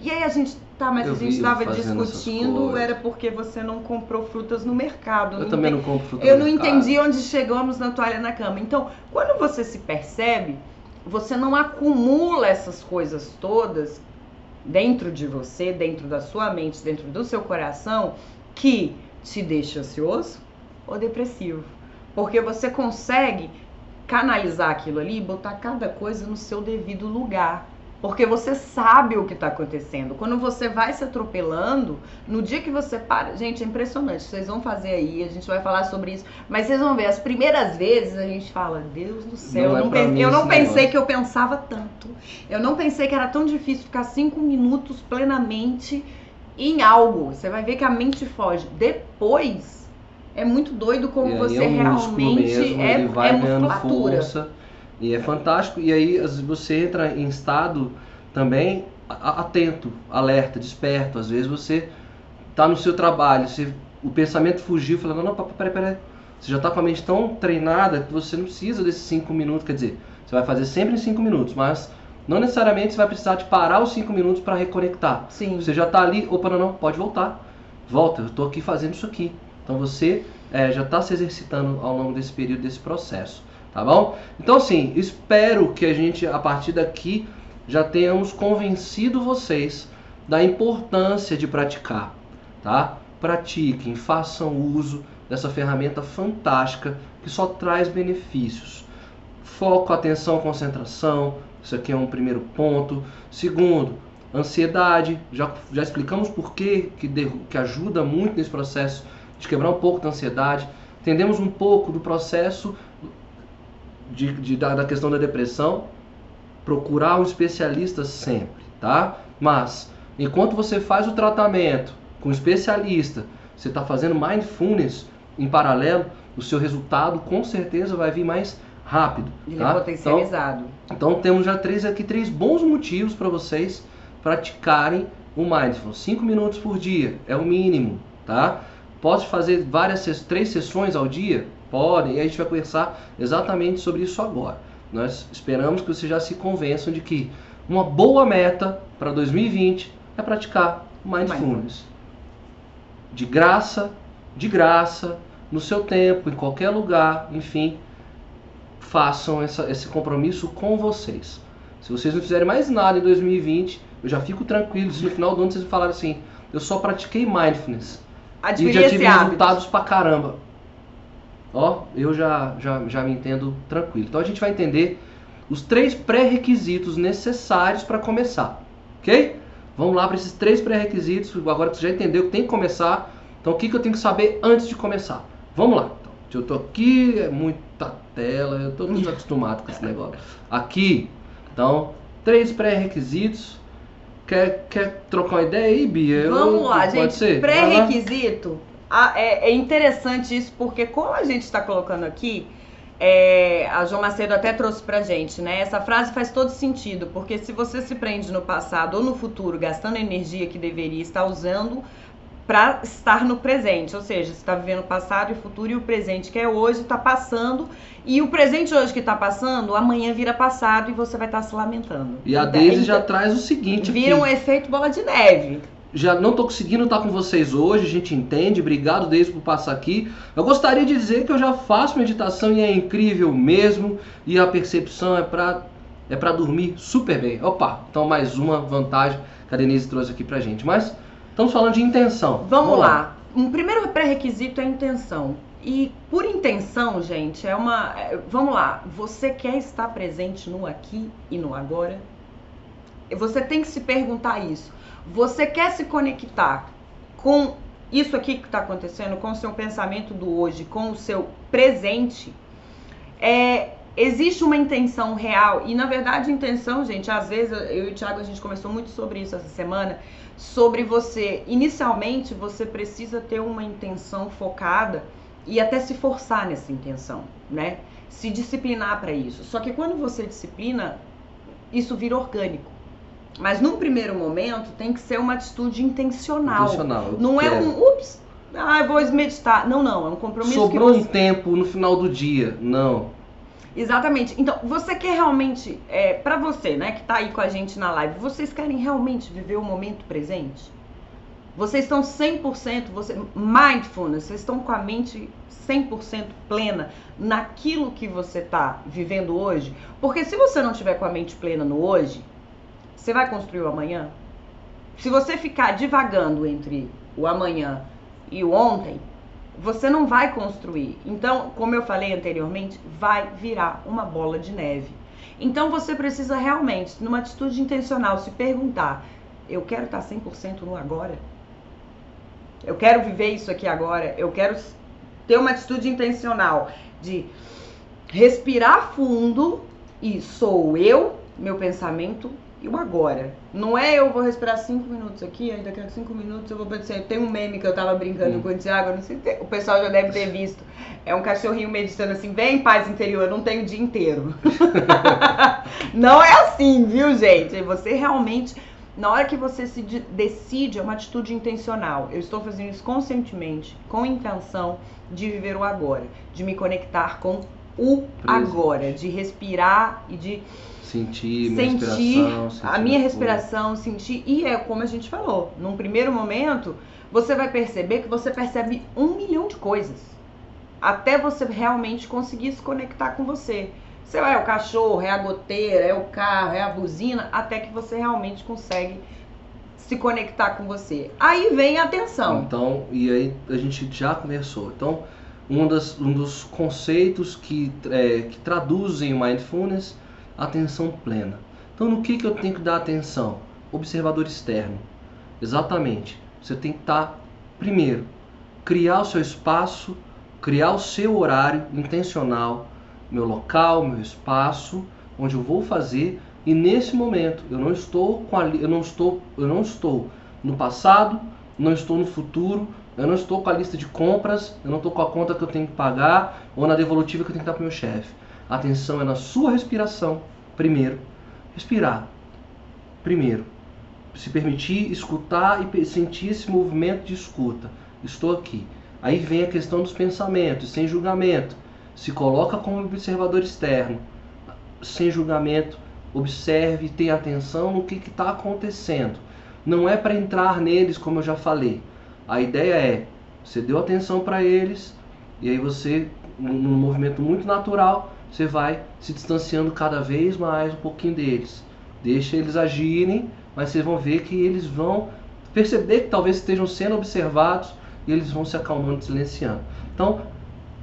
E aí a gente. Tá, mas Eu a gente tava discutindo, era porque você não comprou frutas no mercado. Eu não também não compro fruta eu no não mercado. entendi onde chegamos na toalha na cama. Então, quando você se percebe, você não acumula essas coisas todas dentro de você, dentro da sua mente, dentro do seu coração, que te deixa ansioso ou depressivo. Porque você consegue canalizar aquilo ali e botar cada coisa no seu devido lugar. Porque você sabe o que está acontecendo. Quando você vai se atropelando, no dia que você para. Gente, é impressionante. Vocês vão fazer aí, a gente vai falar sobre isso. Mas vocês vão ver, as primeiras vezes a gente fala, Deus do céu, Não é eu não, pense- mim eu não pensei negócio. que eu pensava tanto. Eu não pensei que era tão difícil ficar cinco minutos plenamente em algo. Você vai ver que a mente foge. Depois, é muito doido como você é um realmente mesmo, é, ele vai é ganhando musculatura. força e é fantástico. E aí você entra em estado também atento, alerta, desperto. Às vezes você tá no seu trabalho, você, o pensamento fugiu, falando, não, não, peraí, peraí. Você já tá com a mente tão treinada que você não precisa desses cinco minutos, quer dizer, você vai fazer sempre em cinco minutos, mas não necessariamente você vai precisar de parar os cinco minutos para reconectar. Sim. Você já está ali, opa, não, não, pode voltar. Volta, eu estou aqui fazendo isso aqui. Então você eh, já está se exercitando ao longo desse período, desse processo. Tá bom? Então, assim, espero que a gente, a partir daqui, já tenhamos convencido vocês da importância de praticar. Tá? Pratiquem, façam uso dessa ferramenta fantástica que só traz benefícios. Foco, atenção, concentração. Isso aqui é um primeiro ponto. Segundo, ansiedade. Já, já explicamos por que, que, de- que ajuda muito nesse processo de quebrar um pouco da ansiedade. Entendemos um pouco do processo de, de- da, da questão da depressão. Procurar um especialista sempre, tá? Mas, enquanto você faz o tratamento com um especialista, você está fazendo mindfulness em paralelo, o seu resultado com certeza vai vir mais rápido. Ele tá? é potencializado. Então, então temos já três aqui três bons motivos para vocês praticarem o mindfulness. 5 minutos por dia é o mínimo, tá? Posso fazer várias três sessões ao dia? Podem, e a gente vai conversar exatamente sobre isso agora. Nós esperamos que vocês já se convençam de que uma boa meta para 2020 é praticar mindfulness. De graça, de graça, no seu tempo, em qualquer lugar, enfim, façam essa, esse compromisso com vocês. Se vocês não fizerem mais nada em 2020, eu já fico tranquilo se no final do ano vocês falarem assim, eu só pratiquei mindfulness. Adquirir e já tive resultados pra caramba. Ó, eu já, já, já me entendo tranquilo. Então a gente vai entender os três pré-requisitos necessários para começar, ok? Vamos lá para esses três pré-requisitos. Agora que você já entendeu que tem que começar, então o que, que eu tenho que saber antes de começar? Vamos lá. Então, eu tô aqui, é muita tela, eu tô muito acostumado com esse negócio. Aqui, então, três pré-requisitos. Quer, quer trocar uma ideia aí, Bia? Vamos Eu- lá, pode gente. Pré-requisito. ah, é, é interessante isso, porque como a gente está colocando aqui, é, a João Macedo até trouxe pra gente, né? Essa frase faz todo sentido, porque se você se prende no passado ou no futuro, gastando energia que deveria estar usando para estar no presente, ou seja, você está vivendo o passado e o futuro e o presente que é hoje está passando e o presente hoje que está passando, amanhã vira passado e você vai estar se lamentando. E a Então, Daisy já traz o seguinte vira um efeito bola de neve. Já não tô conseguindo estar com vocês hoje, a gente entende. Obrigado, Daisy, por passar aqui. Eu gostaria de dizer que eu já faço meditação e é incrível mesmo. E a percepção é pra, é pra dormir super bem. Opa, então mais uma vantagem que a Denise trouxe aqui pra gente. Mas estamos falando de intenção. Vamos lá. Um primeiro pré-requisito é intenção. E por intenção, gente, é uma. é- Vamos lá. Você quer estar presente no aqui e no agora? Você tem que se perguntar isso. Você quer se conectar com isso aqui que está acontecendo, com o seu pensamento do hoje, com o seu presente? É, existe uma intenção real. E na verdade, intenção, gente, às vezes eu e o Thiago a gente conversou muito sobre isso essa semana sobre você. Inicialmente, você precisa ter uma intenção focada e até se forçar nessa intenção, né? Se disciplinar para isso. Só que quando você disciplina, isso vira orgânico. Mas num primeiro momento tem que ser uma atitude intencional. Intencional. Não é quero. um ups, ah, vou meditar. Não, não, é um compromisso Sobrou que um você tempo no final do dia. Não. Exatamente. Então, você quer realmente, é, para você, né, que tá aí com a gente na live, vocês querem realmente viver o momento presente? Vocês estão 100%, você, mindfulness, vocês estão com a mente 100% plena naquilo que você tá vivendo hoje? Porque se você não tiver com a mente plena no hoje, você vai construir o amanhã? Se você ficar divagando entre o amanhã e o ontem, você não vai construir. Então, como eu falei anteriormente, vai virar uma bola de neve. Então você precisa realmente, numa atitude intencional, se perguntar: eu quero estar 100% no agora? Eu quero viver isso aqui agora? Eu quero ter uma atitude intencional de respirar fundo e sou eu, meu pensamento e o agora. Não é eu vou respirar cinco minutos aqui, aí daqui a cinco minutos eu vou pensar. Tem um meme que eu tava brincando Hum. com o Thiago, não sei se o pessoal já deve ter visto. É um cachorrinho meditando assim, vem paz interior, eu não tenho o dia inteiro. não é assim, viu, gente? Você realmente, na hora que você se de- decide, é uma atitude intencional. Eu estou fazendo isso conscientemente, com intenção de viver o agora, de me conectar com o agora, de respirar e de Sentir minha sentir a minha respiração, sentir. E é como a gente falou, num primeiro momento, você vai perceber que você percebe um milhão de coisas. Até você realmente conseguir se conectar com você. Sei lá, é o cachorro, é a goteira, é o carro, é a buzina, até que você realmente consegue se conectar com você. Aí vem a atenção. Então, e aí a gente já conversou. Então, um, das, um dos conceitos que, é, que traduzem o mindfulness, atenção plena. Então, no que, que eu tenho que dar atenção? Observador externo. Exatamente. Você tem que estar, primeiro, criar o seu espaço, criar o seu horário intencional, meu local, meu espaço, onde eu vou fazer. E nesse momento, eu não estou com a, eu não estou, eu não estou no passado, não estou no futuro, eu não estou com a lista de compras, eu não estou com a conta que eu tenho que pagar ou na devolutiva que eu tenho que dar para o meu chefe. A atenção é na sua respiração, primeiro. Respirar, primeiro. se permitir escutar e sentir esse movimento de escuta. Estou aqui. Aí vem a questão dos pensamentos, sem julgamento. Se coloca como observador externo, sem julgamento, observe, tenha atenção no que está acontecendo. Não é para entrar neles, como eu já falei. A ideia é, você deu atenção para eles, e aí você, num movimento muito natural, você vai se distanciando cada vez mais um pouquinho deles. Deixa eles agirem, mas vocês vão ver que eles vão perceber que talvez estejam sendo observados e eles vão se acalmando, silenciando. Então,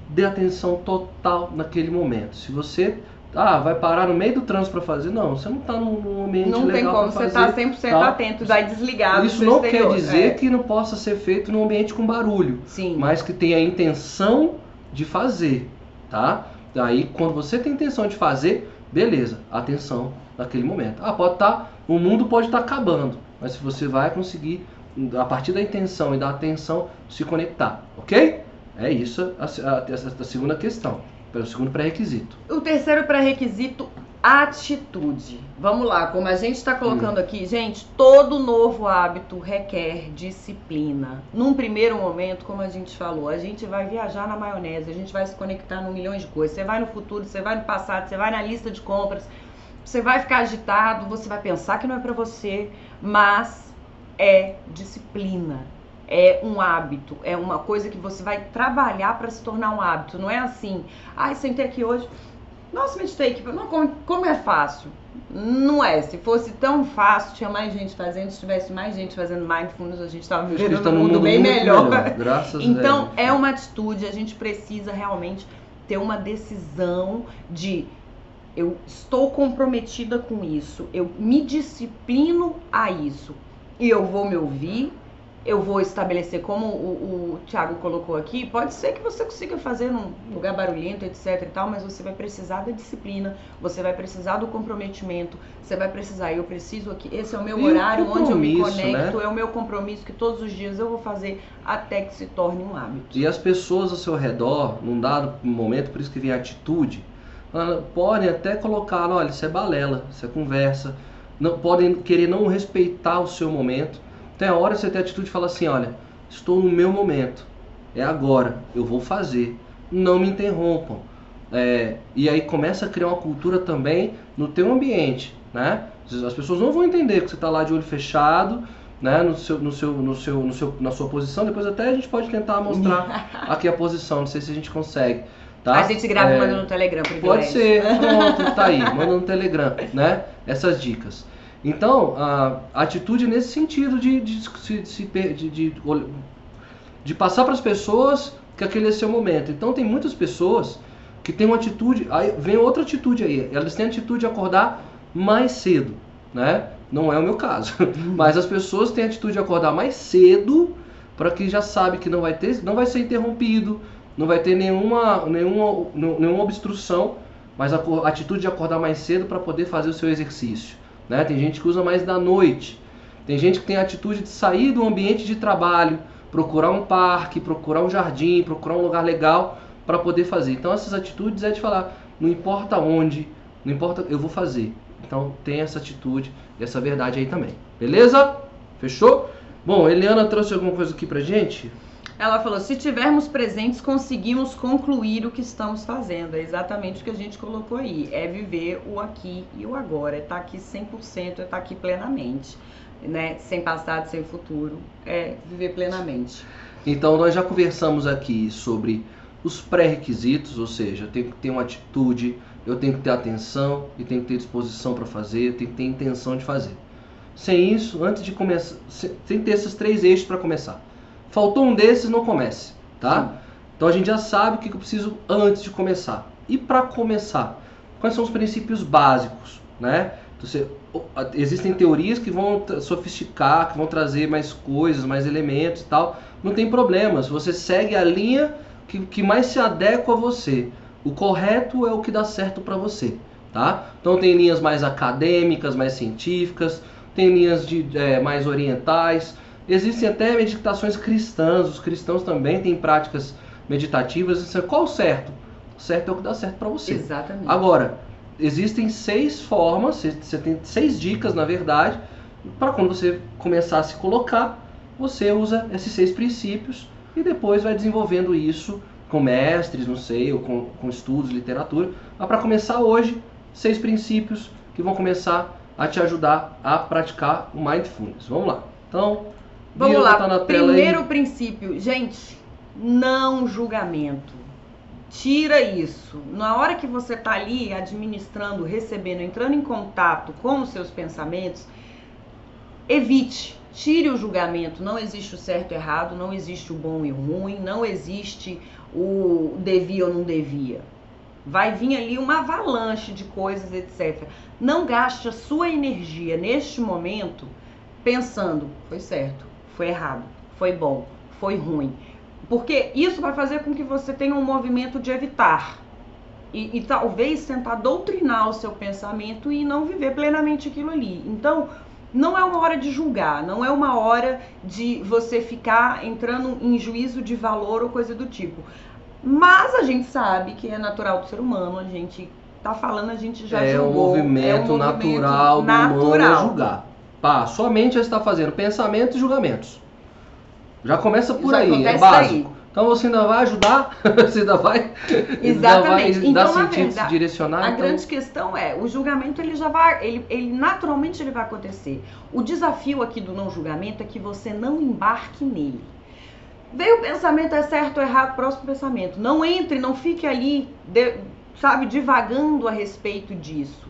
dê atenção total naquele momento. Se você ah, vai parar no meio do trânsito para fazer. Não, você não está num ambiente não legal Não tem como, você está 100% tá? atento, vai desligado. Isso não exterior. quer dizer é. que não possa ser feito num ambiente com barulho. Sim. Mas que tenha a intenção de fazer, tá? Aí, quando você tem intenção de fazer, beleza, atenção naquele momento. Ah, pode estar, tá, o mundo pode estar tá acabando, mas se você vai conseguir, a partir da intenção e da atenção, se conectar, ok? É isso a, a, a, a segunda questão. Pelo segundo pré-requisito. O terceiro pré-requisito, atitude. Vamos lá, como a gente está colocando hum. aqui, gente, todo novo hábito requer disciplina. Num primeiro momento, como a gente falou, a gente vai viajar na maionese, a gente vai se conectar com milhões de coisas. Você vai no futuro, você vai no passado, você vai na lista de compras, você vai ficar agitado, você vai pensar que não é para você, mas é disciplina é um hábito, é uma coisa que você vai trabalhar para se tornar um hábito. Não é assim, ai, ah, sentei aqui hoje, nossa, meditei aqui, não, como, como é fácil? Não é. Se fosse tão fácil, tinha mais gente fazendo. Se tivesse mais gente fazendo mindfulness, a gente estava vivendo tá um mundo, mundo bem melhor. melhor. Graças então, a Deus. é uma atitude. A gente precisa realmente ter uma decisão de eu estou comprometida com isso, eu me disciplino a isso e eu vou me ouvir, eu vou estabelecer, como o, o Thiago colocou aqui, pode ser que você consiga fazer num lugar barulhento, etc e tal, mas você vai precisar da disciplina, você vai precisar do comprometimento, você vai precisar, eu preciso aqui, esse é o meu e horário onde eu me conecto, né? é o meu compromisso que todos os dias eu vou fazer até que se torne um hábito. E as pessoas ao seu redor, num dado momento, por isso que vem a atitude, podem até colocar, olha, isso é balela, isso é conversa, não, podem querer não respeitar o seu momento, tem a hora você tem a atitude de falar assim, olha, estou no meu momento, é agora, eu vou fazer, não me interrompam. É, e aí começa a criar uma cultura também no teu ambiente, né? As pessoas não vão entender que você está lá de olho fechado, né? No seu, no seu, no seu, no seu, na sua posição. Depois até a gente pode tentar mostrar aqui a posição. Não sei se a gente consegue. Tá? A gente grava é, e manda no Telegram. Pode ser. Pronto, tá aí. Manda no Telegram, né? Essas dicas. Então, a atitude nesse sentido de, de, de, de, de passar para as pessoas que aquele é seu momento. Então, tem muitas pessoas que têm uma atitude, aí vem outra atitude aí, elas têm a atitude de acordar mais cedo, né? Não é o meu caso, mas as pessoas têm a atitude de acordar mais cedo para que já sabe que não vai ter, não vai ser interrompido, não vai ter nenhuma, nenhuma, nenhuma obstrução, mas a atitude de acordar mais cedo para poder fazer o seu exercício. Né? Tem gente que usa mais da noite. Tem gente que tem a atitude de sair do ambiente de trabalho, procurar um parque, procurar um jardim, procurar um lugar legal para poder fazer. Então essas atitudes é de falar, não importa onde, não importa, eu vou fazer. Então tem essa atitude, essa verdade aí também. Beleza? Fechou? Bom, Eliana trouxe alguma coisa aqui pra gente? Ela falou: se tivermos presentes, conseguimos concluir o que estamos fazendo. É exatamente o que a gente colocou aí. É viver o aqui e o agora. É estar tá aqui 100%, é estar tá aqui plenamente. Né? Sem passado, sem futuro. É viver plenamente. Então, nós já conversamos aqui sobre os pré-requisitos, ou seja, eu tenho que ter uma atitude, eu tenho que ter atenção e tenho que ter disposição para fazer, eu tenho que ter intenção de fazer. Sem isso, antes de começar, sem ter esses três eixos para começar. Faltou um desses, não comece, tá? Então a gente já sabe o que eu preciso antes de começar. E para começar, quais são os princípios básicos, né? Então, você, existem teorias que vão sofisticar, que vão trazer mais coisas, mais elementos e tal. Não tem problema, se você segue a linha que, que mais se adequa a você. O correto é o que dá certo para você, tá? Então tem linhas mais acadêmicas, mais científicas, tem linhas de, é, mais orientais, Existem até meditações cristãs, os cristãos também têm práticas meditativas. Qual o certo? O certo é o que dá certo para você. Exatamente. Agora, existem seis formas, você tem seis dicas, na verdade, para quando você começar a se colocar, você usa esses seis princípios e depois vai desenvolvendo isso com mestres, não sei, ou com, com estudos, literatura. Mas para começar hoje, seis princípios que vão começar a te ajudar a praticar o mindfulness. Vamos lá. Então, vamos lá. Tá Primeiro princípio, gente, não julgamento. Tira isso. Na hora que você está ali administrando, recebendo, entrando em contato com os seus pensamentos, evite tire o julgamento. Não existe o certo e errado, não existe o bom e o ruim, não existe o devia ou não devia. Vai vir ali uma avalanche de coisas, etc. Não gaste a sua energia neste momento pensando, foi certo, foi errado, foi bom, foi ruim. Porque isso vai fazer com que você tenha um movimento de evitar. E, e talvez tentar doutrinar o seu pensamento e não viver plenamente aquilo ali. Então, não é uma hora de julgar, não é uma hora de você ficar entrando em juízo de valor ou coisa do tipo. Mas a gente sabe que é natural do ser humano, a gente tá falando, a gente já é julgou. Um movimento é um movimento natural, natural do humano é julgar. Pá, sua mente já está fazendo pensamentos e julgamentos. Já começa por aí, é básico. Aí. Então você ainda vai ajudar, você ainda vai, Exatamente. Ainda vai então, dar sentido, verdade, se direcionar. A então... grande questão é, o julgamento ele já vai, ele, ele naturalmente ele vai acontecer. O desafio aqui do não julgamento é que você não embarque nele. Veio o pensamento é certo ou errado, próximo pensamento. Não entre, não fique ali, de, sabe, divagando a respeito disso.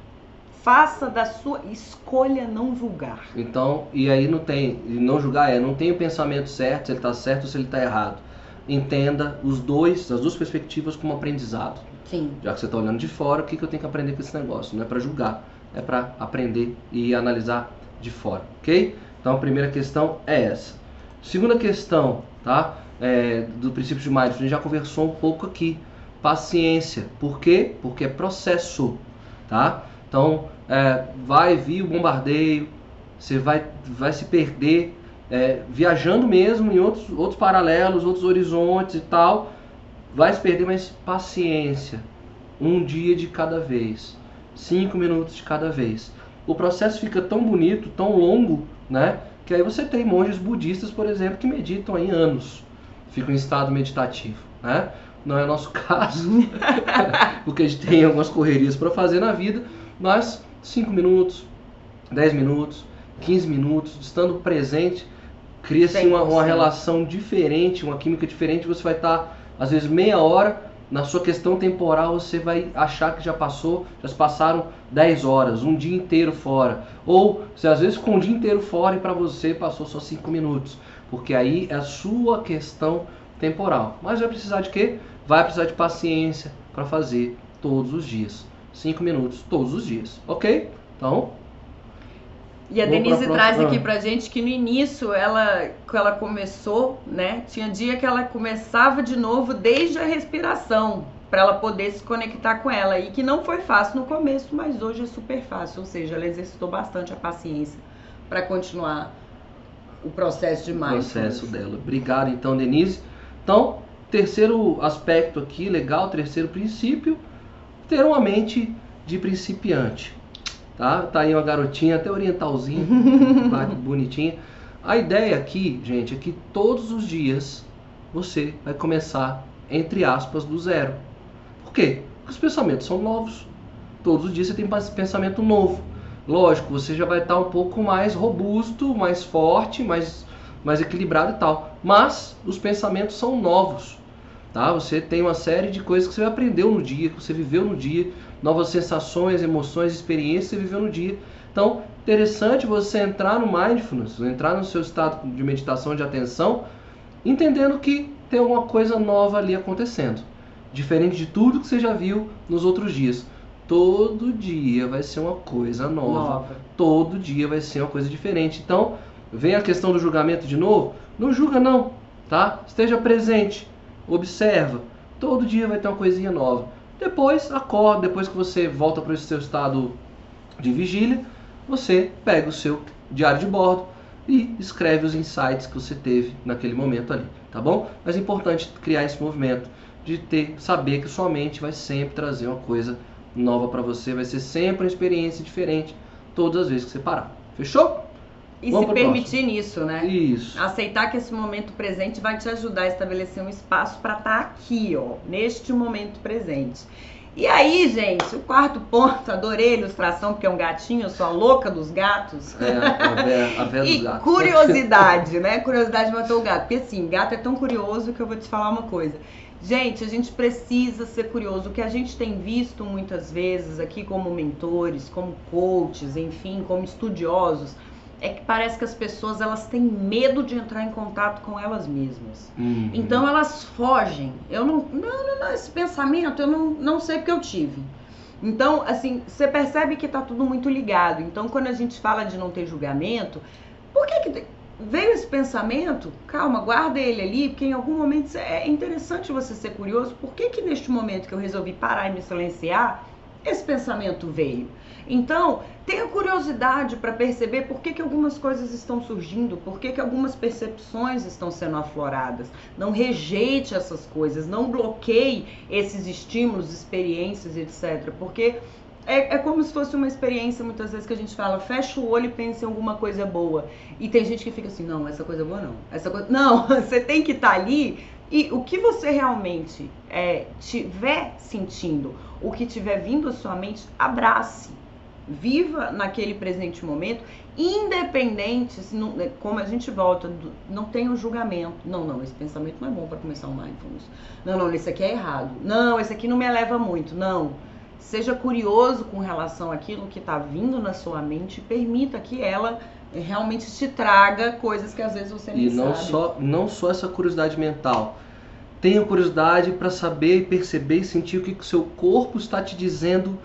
Faça da sua escolha não julgar. Então, e aí não tem, não julgar é, não tem o pensamento certo, se ele está certo ou se ele está errado entenda os dois, as duas perspectivas como aprendizado. Sim. Já que você está olhando de fora, o que, que eu tenho que aprender com esse negócio? Não é para julgar, é para aprender e analisar de fora, ok? Então a primeira questão é essa. Segunda questão, tá? É, do princípio de mindfulness, a gente já conversou um pouco aqui. Paciência. Por quê? Porque é processo, tá? Então é, vai vir o bombardeio, você vai, vai se perder é, viajando mesmo em outros, outros paralelos, outros horizontes e tal, vai se perder, mas paciência. Um dia de cada vez, cinco minutos de cada vez. O processo fica tão bonito, tão longo, né? Que aí você tem monges budistas, por exemplo, que meditam aí anos, ficam em estado meditativo, né? Não é nosso caso, porque a gente tem algumas correrias para fazer na vida, mas cinco minutos, 10 minutos, 15 minutos, estando presente, Cria-se uma, uma relação diferente, uma química diferente. Você vai estar, às vezes, meia hora na sua questão temporal, você vai achar que já passou, já se passaram 10 horas, um dia inteiro fora. Ou você às vezes ficou um dia inteiro fora e para você passou só 5 minutos. Porque aí é a sua questão temporal. Mas vai precisar de quê? Vai precisar de paciência para fazer todos os dias. 5 minutos todos os dias, ok? Então, e a Denise traz aqui pra gente que no início, ela, quando ela começou, né? Tinha dia que ela começava de novo desde a respiração, para ela poder se conectar com ela. E que não foi fácil no começo, mas hoje é super fácil. Ou seja, ela exercitou bastante a paciência para continuar o processo de mais. O processo dela. Obrigado, então, Denise. Então, terceiro aspecto aqui, legal, terceiro princípio, ter uma mente de principiante. Tá? Tá aí uma garotinha, até orientalzinha, bonitinha. A ideia aqui, gente, é que todos os dias você vai começar, entre aspas, do zero. Por quê? Porque os pensamentos são novos. Todos os dias você tem pensamento novo. Lógico, você já vai estar um pouco mais robusto, mais forte, mais, mais equilibrado e tal. Mas os pensamentos são novos. Tá? Você tem uma série de coisas que você aprendeu no dia, que você viveu no dia, novas sensações, emoções, experiências que você viveu no dia. Então, interessante você entrar no mindfulness, entrar no seu estado de meditação, de atenção, entendendo que tem alguma coisa nova ali acontecendo, diferente de tudo que você já viu nos outros dias. Todo dia vai ser uma coisa nova, nova. todo dia vai ser uma coisa diferente. Então, vem a questão do julgamento de novo. Não julga não, tá? Esteja presente, observa. Todo dia vai ter uma coisinha nova. Depois acorda, depois que você volta para o seu estado de vigília, você pega o seu diário de bordo e escreve os insights que você teve naquele momento ali, tá bom? Mas é importante criar esse movimento de ter saber que sua mente vai sempre trazer uma coisa nova para você, vai ser sempre uma experiência diferente todas as vezes que você parar. Fechou? E Vamos se permitir nisso, né? Isso. Aceitar que esse momento presente vai te ajudar a estabelecer um espaço para estar aqui, ó, neste momento presente. E aí, gente, o quarto ponto, adorei a ilustração, porque é um gatinho, eu sou a louca dos gatos. É, a véia, a véia E dos gatos. curiosidade, né? Curiosidade matou o gato. Porque assim, gato é tão curioso que eu vou te falar uma coisa. Gente, a gente precisa ser curioso. O que a gente tem visto muitas vezes aqui como mentores, como coaches, enfim, como estudiosos, é que parece que as pessoas elas têm medo de entrar em contato com elas mesmas. Uhum. Então elas fogem. Eu não, não, não, não, esse pensamento eu não, não sei porque eu tive. Então, assim, você percebe que tá tudo muito ligado. Então, quando a gente fala de não ter julgamento, por que, que veio esse pensamento? Calma, guarda ele ali, porque em algum momento é interessante você ser curioso. Por que, que neste momento que eu resolvi parar e me silenciar, esse pensamento veio? Então, tenha curiosidade para perceber por que, que algumas coisas estão surgindo, por que, que algumas percepções estão sendo afloradas. Não rejeite essas coisas, não bloqueie esses estímulos, experiências, etc. Porque é, é, como se fosse uma experiência, muitas vezes, que a gente fala, fecha o olho e pensa em alguma coisa boa. E tem gente que fica assim, não, essa coisa boa não. Essa coisa... Não, você tem que estar tá ali e o que você realmente é, tiver sentindo, o que tiver vindo à sua mente, abrace viva naquele presente momento, independente, se não, né, como a gente volta, não tem o um julgamento. Não, não, esse pensamento não é bom para começar um mindfulness. Não, não, esse aqui é errado. Não, esse aqui não me eleva muito. Não. Seja curioso com relação àquilo que está vindo na sua mente e permita que ela realmente te traga coisas que às vezes você nem e não sabe. Só, não só essa curiosidade mental. Tenha curiosidade para saber e perceber e sentir o que o seu corpo está te dizendo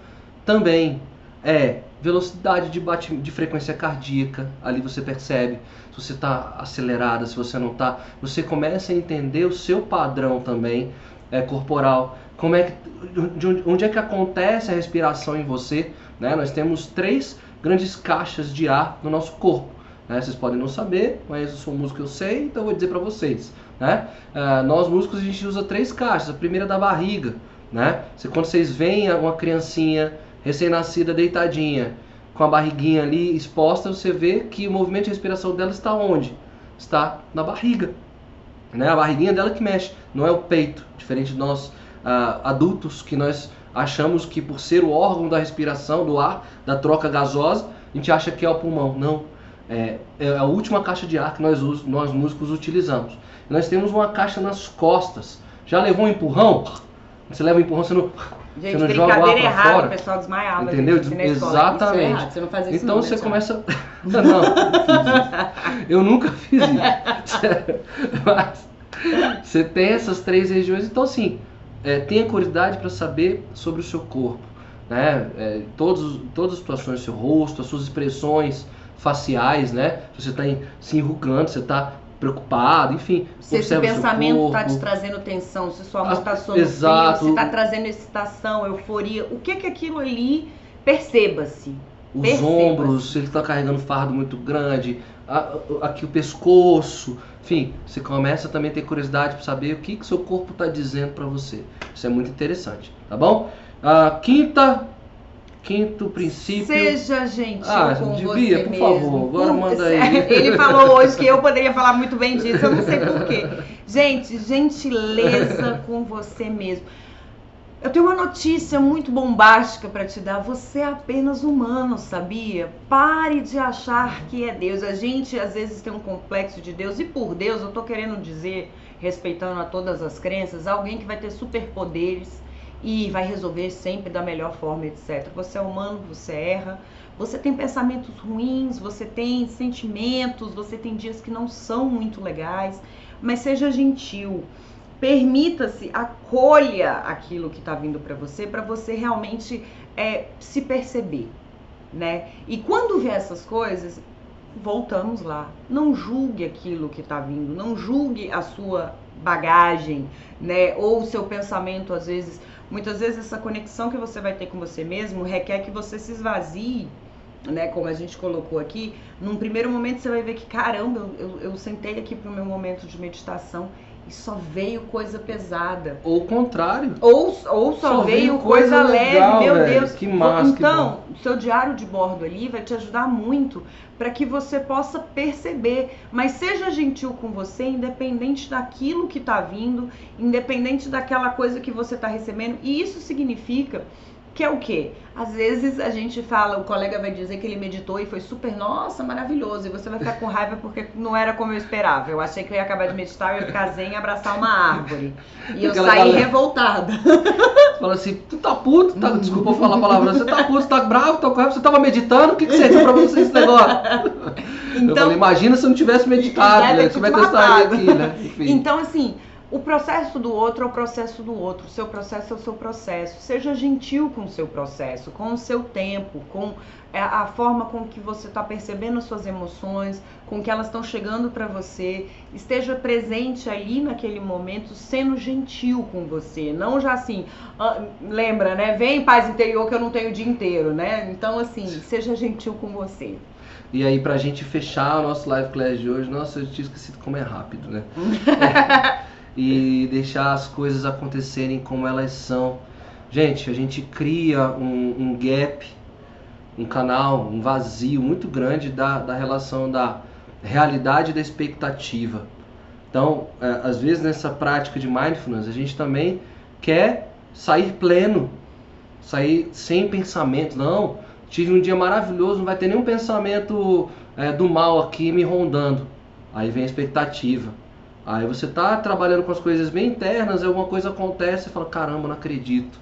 também é velocidade de, bate, de frequência cardíaca, ali você percebe se você está acelerada, se você não está. Você começa a entender o seu padrão também é, corporal, como é que, de onde é que acontece a respiração em você. Né? Nós temos três grandes caixas de ar no nosso corpo. Né? Vocês podem não saber, mas eu sou músico, eu sei, então eu vou dizer para vocês. Né? Uh, nós músicos a gente usa três caixas. A primeira é da barriga. Né? Quando vocês veem uma criancinha recém-nascida deitadinha, com a barriguinha ali exposta, você vê que o movimento de respiração dela está onde? Está na barriga. Né? A barriguinha dela que mexe, não é o peito, diferente de nós uh, adultos que nós achamos que por ser o órgão da respiração, do ar, da troca gasosa, a gente acha que é o pulmão. Não. É, é a última caixa de ar que nós, nós músicos utilizamos. Nós temos uma caixa nas costas. Já levou um empurrão? Você leva um empurrão, você não Gente, você não brincadeira joga lá pra errada, fora. o pessoal desmaiava. Entendeu? Gente, na escola. Exatamente. Isso é errado, você não faz isso então não, você começa. não, não fiz isso. eu nunca fiz isso. Mas você tem essas três regiões, então assim, é, tenha curiosidade para saber sobre o seu corpo. Né? É, todos, todas as situações do seu rosto, as suas expressões faciais, né? Se você está se enrugando, você está preocupado, enfim. Se esse pensamento está te trazendo tensão, se sua mão está sonolenta, se está trazendo excitação, euforia, o que que aquilo ali perceba-se. Os perceba ombros, se ele está carregando fardo muito grande, aqui o pescoço, enfim, você começa também a ter curiosidade para saber o que que seu corpo está dizendo para você. Isso é muito interessante, tá bom? A quinta Quinto princípio. Seja gentil ah, com devia, você por mesmo. favor, agora manda aí. Ele falou hoje que eu poderia falar muito bem disso, eu não sei porquê. Gente, gentileza com você mesmo. Eu tenho uma notícia muito bombástica para te dar. Você é apenas humano, sabia? Pare de achar que é Deus. A gente às vezes tem um complexo de Deus e por Deus eu tô querendo dizer, respeitando a todas as crenças, alguém que vai ter superpoderes e vai resolver sempre da melhor forma, etc. Você é humano, você erra, você tem pensamentos ruins, você tem sentimentos, você tem dias que não são muito legais, mas seja gentil. Permita-se, acolha aquilo que está vindo para você, para você realmente é, se perceber, né? E quando vê essas coisas, voltamos lá. Não julgue aquilo que está vindo, não julgue a sua bagagem, né? Ou o seu pensamento, às vezes Muitas vezes essa conexão que você vai ter com você mesmo requer que você se esvazie, né? Como a gente colocou aqui. Num primeiro momento você vai ver que, caramba, eu, eu, eu sentei aqui para o meu momento de meditação e só veio coisa pesada. Ou o contrário. Ou, ou só, Só veio, veio coisa, coisa leve, legal, meu velho. Deus. Que massa, que Então, o seu diário de bordo ali vai te ajudar muito para que você possa perceber. Mas seja gentil com você, independente daquilo que está vindo, independente daquela coisa que você está recebendo. E isso significa que é o quê? Às vezes a gente fala, o colega vai dizer que ele meditou e foi super, nossa, maravilhoso. E você vai ficar com raiva porque não era como eu esperava. Eu achei que eu ia acabar de meditar, eu ia ficar zen e abraçar uma árvore. E eu Aquela saí galera- revoltada. Você fala assim, tu tá puto, tá, desculpa eu falar a palavra, você tá puto, você tá bravo, tá com raiva, você tava meditando, o que, que seria pra você esse negócio? eu Então, falei, imagina se eu não tivesse meditado, Deve né? Você testar matado. aqui, né? Enfim. Então, assim, o processo do outro é o processo do outro. O seu processo é o seu processo. Seja gentil com o seu processo, com o seu tempo, com é, a forma com que você está percebendo as suas emoções, com que elas estão chegando para você. Esteja presente ali naquele momento, sendo gentil com você. Não já assim, ah, lembra, né? Vem paz interior que eu não tenho o dia inteiro, né? Então, assim, seja gentil com você. E aí, pra gente fechar o nosso live class de hoje, nossa, eu tinha esquecido como é rápido, né? e deixar as coisas acontecerem como elas são. Gente, a gente cria um, um gap, um canal, um vazio muito grande da, da relação da realidade e da expectativa. Então, é, às vezes nessa prática de mindfulness, a gente também quer sair pleno, sair sem pensamento. Não, tive um dia maravilhoso, não vai ter nenhum pensamento é, do mal aqui me rondando. Aí vem a expectativa. Aí você tá trabalhando com as coisas bem internas, aí alguma coisa acontece e fala, caramba, não acredito.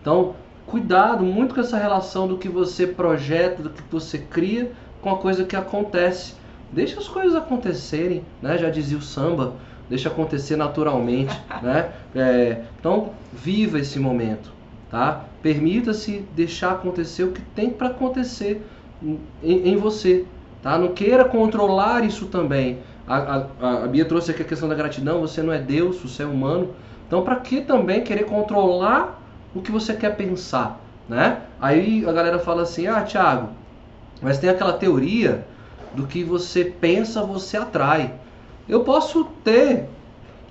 Então, cuidado muito com essa relação do que você projeta, do que você cria com a coisa que acontece. Deixa as coisas acontecerem, né? Já dizia o samba, deixa acontecer naturalmente, né? É, então, viva esse momento, tá? Permita-se deixar acontecer o que tem para acontecer em, em você, tá? Não queira controlar isso também. A, a, a Bia trouxe aqui a questão da gratidão, você não é Deus, você é humano. Então, para que também querer controlar o que você quer pensar, né? Aí a galera fala assim: "Ah, Thiago, mas tem aquela teoria do que você pensa, você atrai". Eu posso ter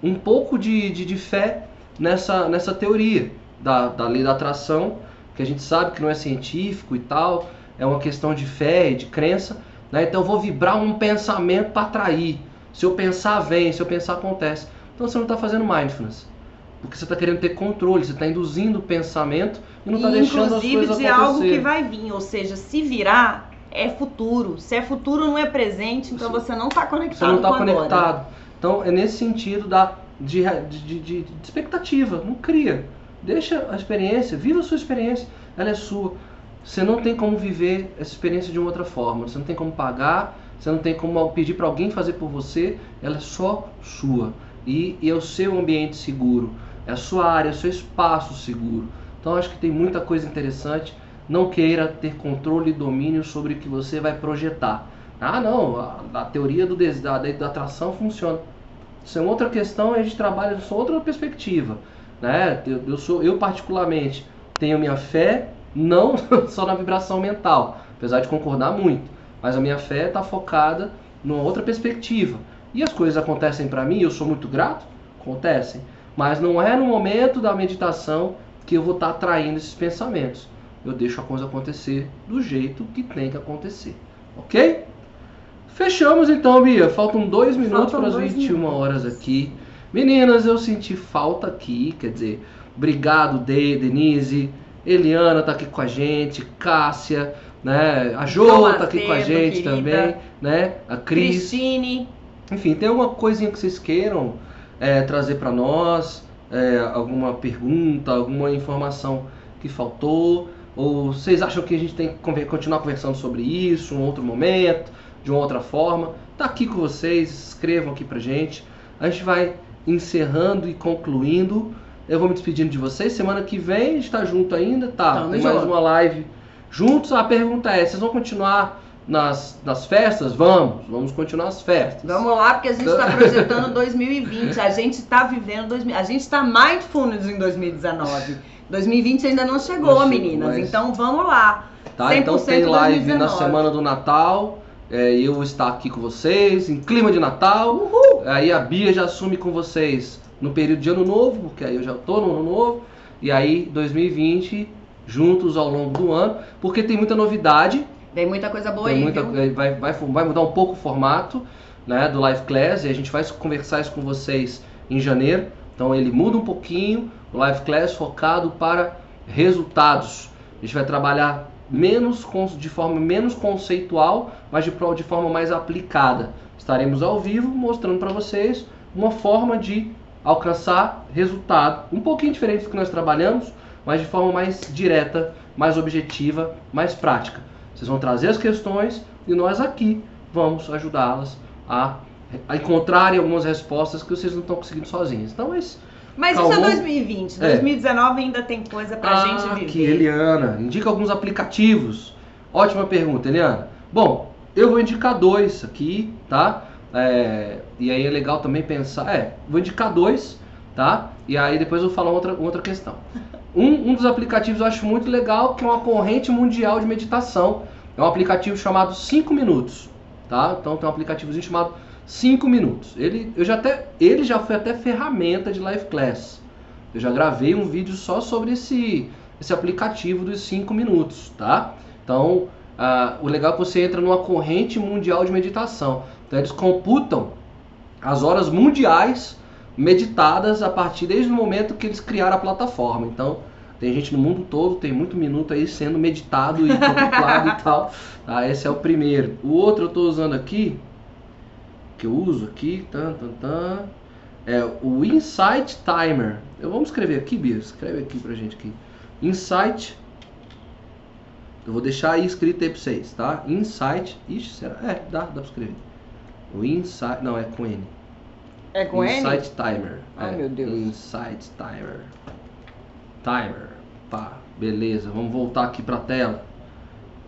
um pouco de, de, de fé nessa, nessa teoria da, da lei da atração, que a gente sabe que não é científico e tal, é uma questão de fé e de crença, né? Então eu vou vibrar um pensamento para atrair. Se eu pensar, vem, se eu pensar, acontece. Então você não está fazendo mindfulness. Porque você está querendo ter controle, você está induzindo o pensamento e não está deixando as Inclusive coisas de acontecer. algo que vai vir, ou seja, se virar é futuro. Se é futuro, não é presente, então você não está conectado Você não está agora. conectado. Então é nesse sentido da, de, de- de- de expectativa. Não cria. Deixa a experiência, viva a sua experiência. Ela é sua. Você não tem como viver essa experiência de uma outra forma. Você não tem como pagar, você não tem como pedir para alguém fazer por você. Ela é só sua. E, e é o seu ambiente seguro. É a sua área, é o seu espaço seguro. Então acho que tem muita coisa interessante. Não queira ter controle e domínio sobre o que você vai projetar. Ah, não, a, a teoria do, des- da, da atração funciona. Isso é outra questão a gente trabalha com outra perspectiva. Né? Eu, eu, sou, eu, particularmente, tenho minha fé não só na vibração mental, apesar de concordar muito, mas a minha fé está focada numa outra perspectiva. E as coisas acontecem para mim, eu sou muito grato, acontecem, mas não é no momento da meditação que eu vou estar atraindo esses pensamentos. Eu deixo a coisa acontecer do jeito que tem que acontecer. Ok? Fechamos então, Bia. Faltam dois minutos Faltam para as dois 21 minutos. horas aqui. Meninas, eu senti falta aqui, quer dizer, obrigado, De, Denise, Eliana tá aqui com a gente, Cássia, né? A Jo João tá aqui com a gente querida. também, né? A Cris. Cristine, Enfim, tem alguma coisinha que vocês queiram é, trazer para nós? É, alguma pergunta, alguma informação que faltou? Ou vocês acham que a gente tem que continuar conversando sobre isso em um outro momento, de uma outra forma? Tá aqui com vocês, escrevam aqui pra gente. A gente vai encerrando e concluindo. Eu vou me despedindo de vocês. Semana que vem a gente tá junto ainda, tá? Tamo Tem mais uma live juntos. A pergunta é: vocês vão continuar nas, nas festas? Vamos, vamos continuar as festas. vamos lá, porque a gente está projetando 2020. A gente está vivendo 2000. A gente está mindfulness em 2019. 2020 ainda não chegou, meninas. mas- Então vamos lá. Tá? Então 100% tem live na 2019. semana do Natal, é, eu vou estar aqui com vocês em clima de Natal. Uhul! Aí a Bia já assume com vocês no período de ano novo, porque aí eu já tô no ano novo. E aí 2020 juntos ao longo do ano, porque tem muita novidade. Tem muita coisa boa tem aí, muita, vai, vai, vai mudar um pouco o formato né, do Live Class e a gente vai conversar isso com vocês em janeiro. Então ele muda um pouquinho, o Live Class focado para resultados. A gente vai trabalhar menos de forma menos conceitual, mas de, de forma mais aplicada. Estaremos ao vivo mostrando para vocês uma forma de alcançar resultado um pouquinho diferente do que nós trabalhamos, mas de forma mais direta, mais objetiva, mais prática. Vocês vão trazer as questões e nós aqui vamos ajudá-las a, a encontrarem algumas respostas que vocês não estão conseguindo sozinhos. Então, esse Mas isso é Calma. 2020. É. 2019 ainda tem coisa pra gente viver. aqui, Eliana, indica alguns aplicativos. Ótima pergunta, Eliana. Bom, eu vou indicar dois aqui, tá? É, e aí é legal também pensar. É, vou indicar dois, tá? E aí depois eu vou falar outra, outra questão. Um, um dos aplicativos eu acho muito legal, que é uma corrente mundial de meditação. É um aplicativo chamado 5 Minutos, tá? Então tem um aplicativozinho chamado 5 Minutos. Ele, eu já até, ele já foi até ferramenta de live class. Eu já gravei um vídeo só sobre esse, esse aplicativo dos 5 minutos, tá? Então, ah, o legal é que você entra numa corrente mundial de meditação. Então, eles computam as horas mundiais meditadas a partir desde o momento que eles criaram a plataforma. Então, tem gente no mundo todo, tem muito minuto aí sendo meditado e contemplado e tal. Tá? Esse é o primeiro. O outro eu estou usando aqui, que eu uso aqui, tan, tan, tan, é o Insight Timer. Eu vamos escrever aqui, Bia, escreve aqui pra gente aqui. Insight. Eu vou deixar aí escrito aí pra vocês, tá? Insight. Ixi, será? É, dá, dá pra escrever. O Insight. Não, é com N. É com N? Insight Timer. Ai, É, meu Deus. Insight Timer. Timer. Pá, beleza. Vamos voltar aqui pra tela.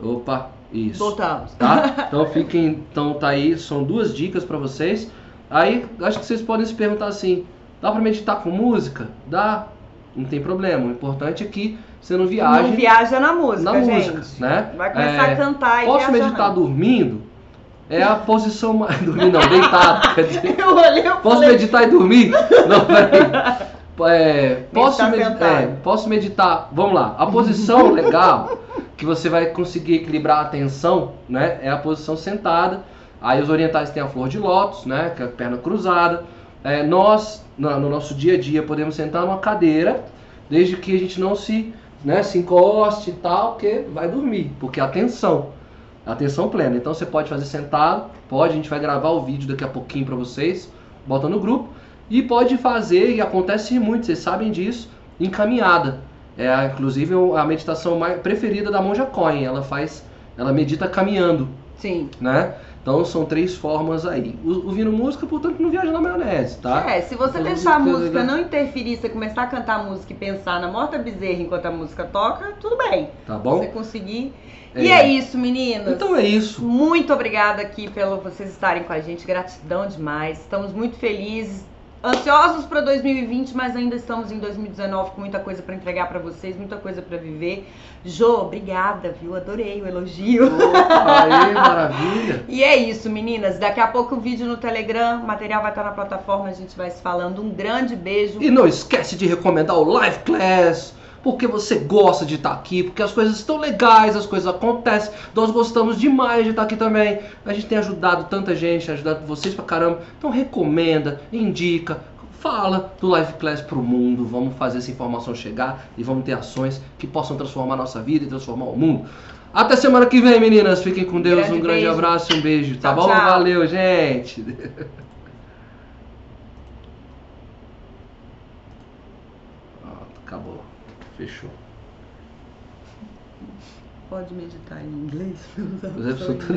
Opa, isso Voltamos. tá? Então fiquem, então tá aí, são duas dicas pra vocês. Aí acho que vocês podem se perguntar assim: dá pra meditar com música? Dá, não tem problema. O importante é que você não viaje Não viaja na música, na gente. música, né? Vai começar É, a cantar e Posso viajar meditar não. dormindo? É a posição mais. Dormir não, deitado. Quer dizer, Eu olhei, eu posso falei, meditar e dormir? Não, peraí. É, posso, sentado. é, posso meditar. Vamos lá. A posição legal que você vai conseguir equilibrar a atenção, né? É a posição sentada. Aí os orientais têm a flor de lótus, né? Que é a perna cruzada. É, nós, no, no nosso dia a dia, podemos sentar numa cadeira, desde que a gente não se, né, se encoste e tal, porque vai dormir, porque a atenção, atenção plena. Então você pode fazer sentado, pode, a gente vai gravar o vídeo daqui a pouquinho para vocês, bota no grupo. E pode fazer, e acontece muito, vocês sabem disso, em caminhada. É inclusive a meditação mais preferida da Monja Coin. Ela faz, ela medita caminhando, Sim. né? Então são três formas aí. Ouvindo música, portanto, não viaja na maionese, tá? É, se você Então, deixar a música legal. não interferir, você começar a cantar a música e pensar na morta bezerra enquanto a música toca, tudo bem. Tá bom? você conseguir. E é isso, meninas. Então é isso. Muito obrigada aqui pelo vocês estarem com a gente. Gratidão demais. Estamos muito felizes. Ansiosos para 2020, mas ainda estamos em 2019 com muita coisa para entregar para vocês, muita coisa para viver. Jô, obrigada, viu? Adorei o elogio. Opa, aí, maravilha. E é isso, meninas. Daqui a pouco o vídeo no Telegram, o material vai estar na plataforma, a gente vai se falando. Um grande beijo. E não esquece de recomendar o Live Class, porque você gosta de estar aqui, porque as coisas estão legais, as coisas acontecem. Nós gostamos demais de estar aqui também. A gente tem ajudado tanta gente, ajudado vocês pra caramba. Então recomenda, indica, fala do Live Class pro mundo. Vamos fazer essa informação chegar e vamos ter ações que possam transformar a nossa vida e transformar o mundo. Até semana que vem, meninas. Fiquem com Deus. Grande um grande beijo. abraço e um beijo. Tá Tchau, bom? tchau. Valeu, gente. Acabou. Fechou. Pode meditar em inglês?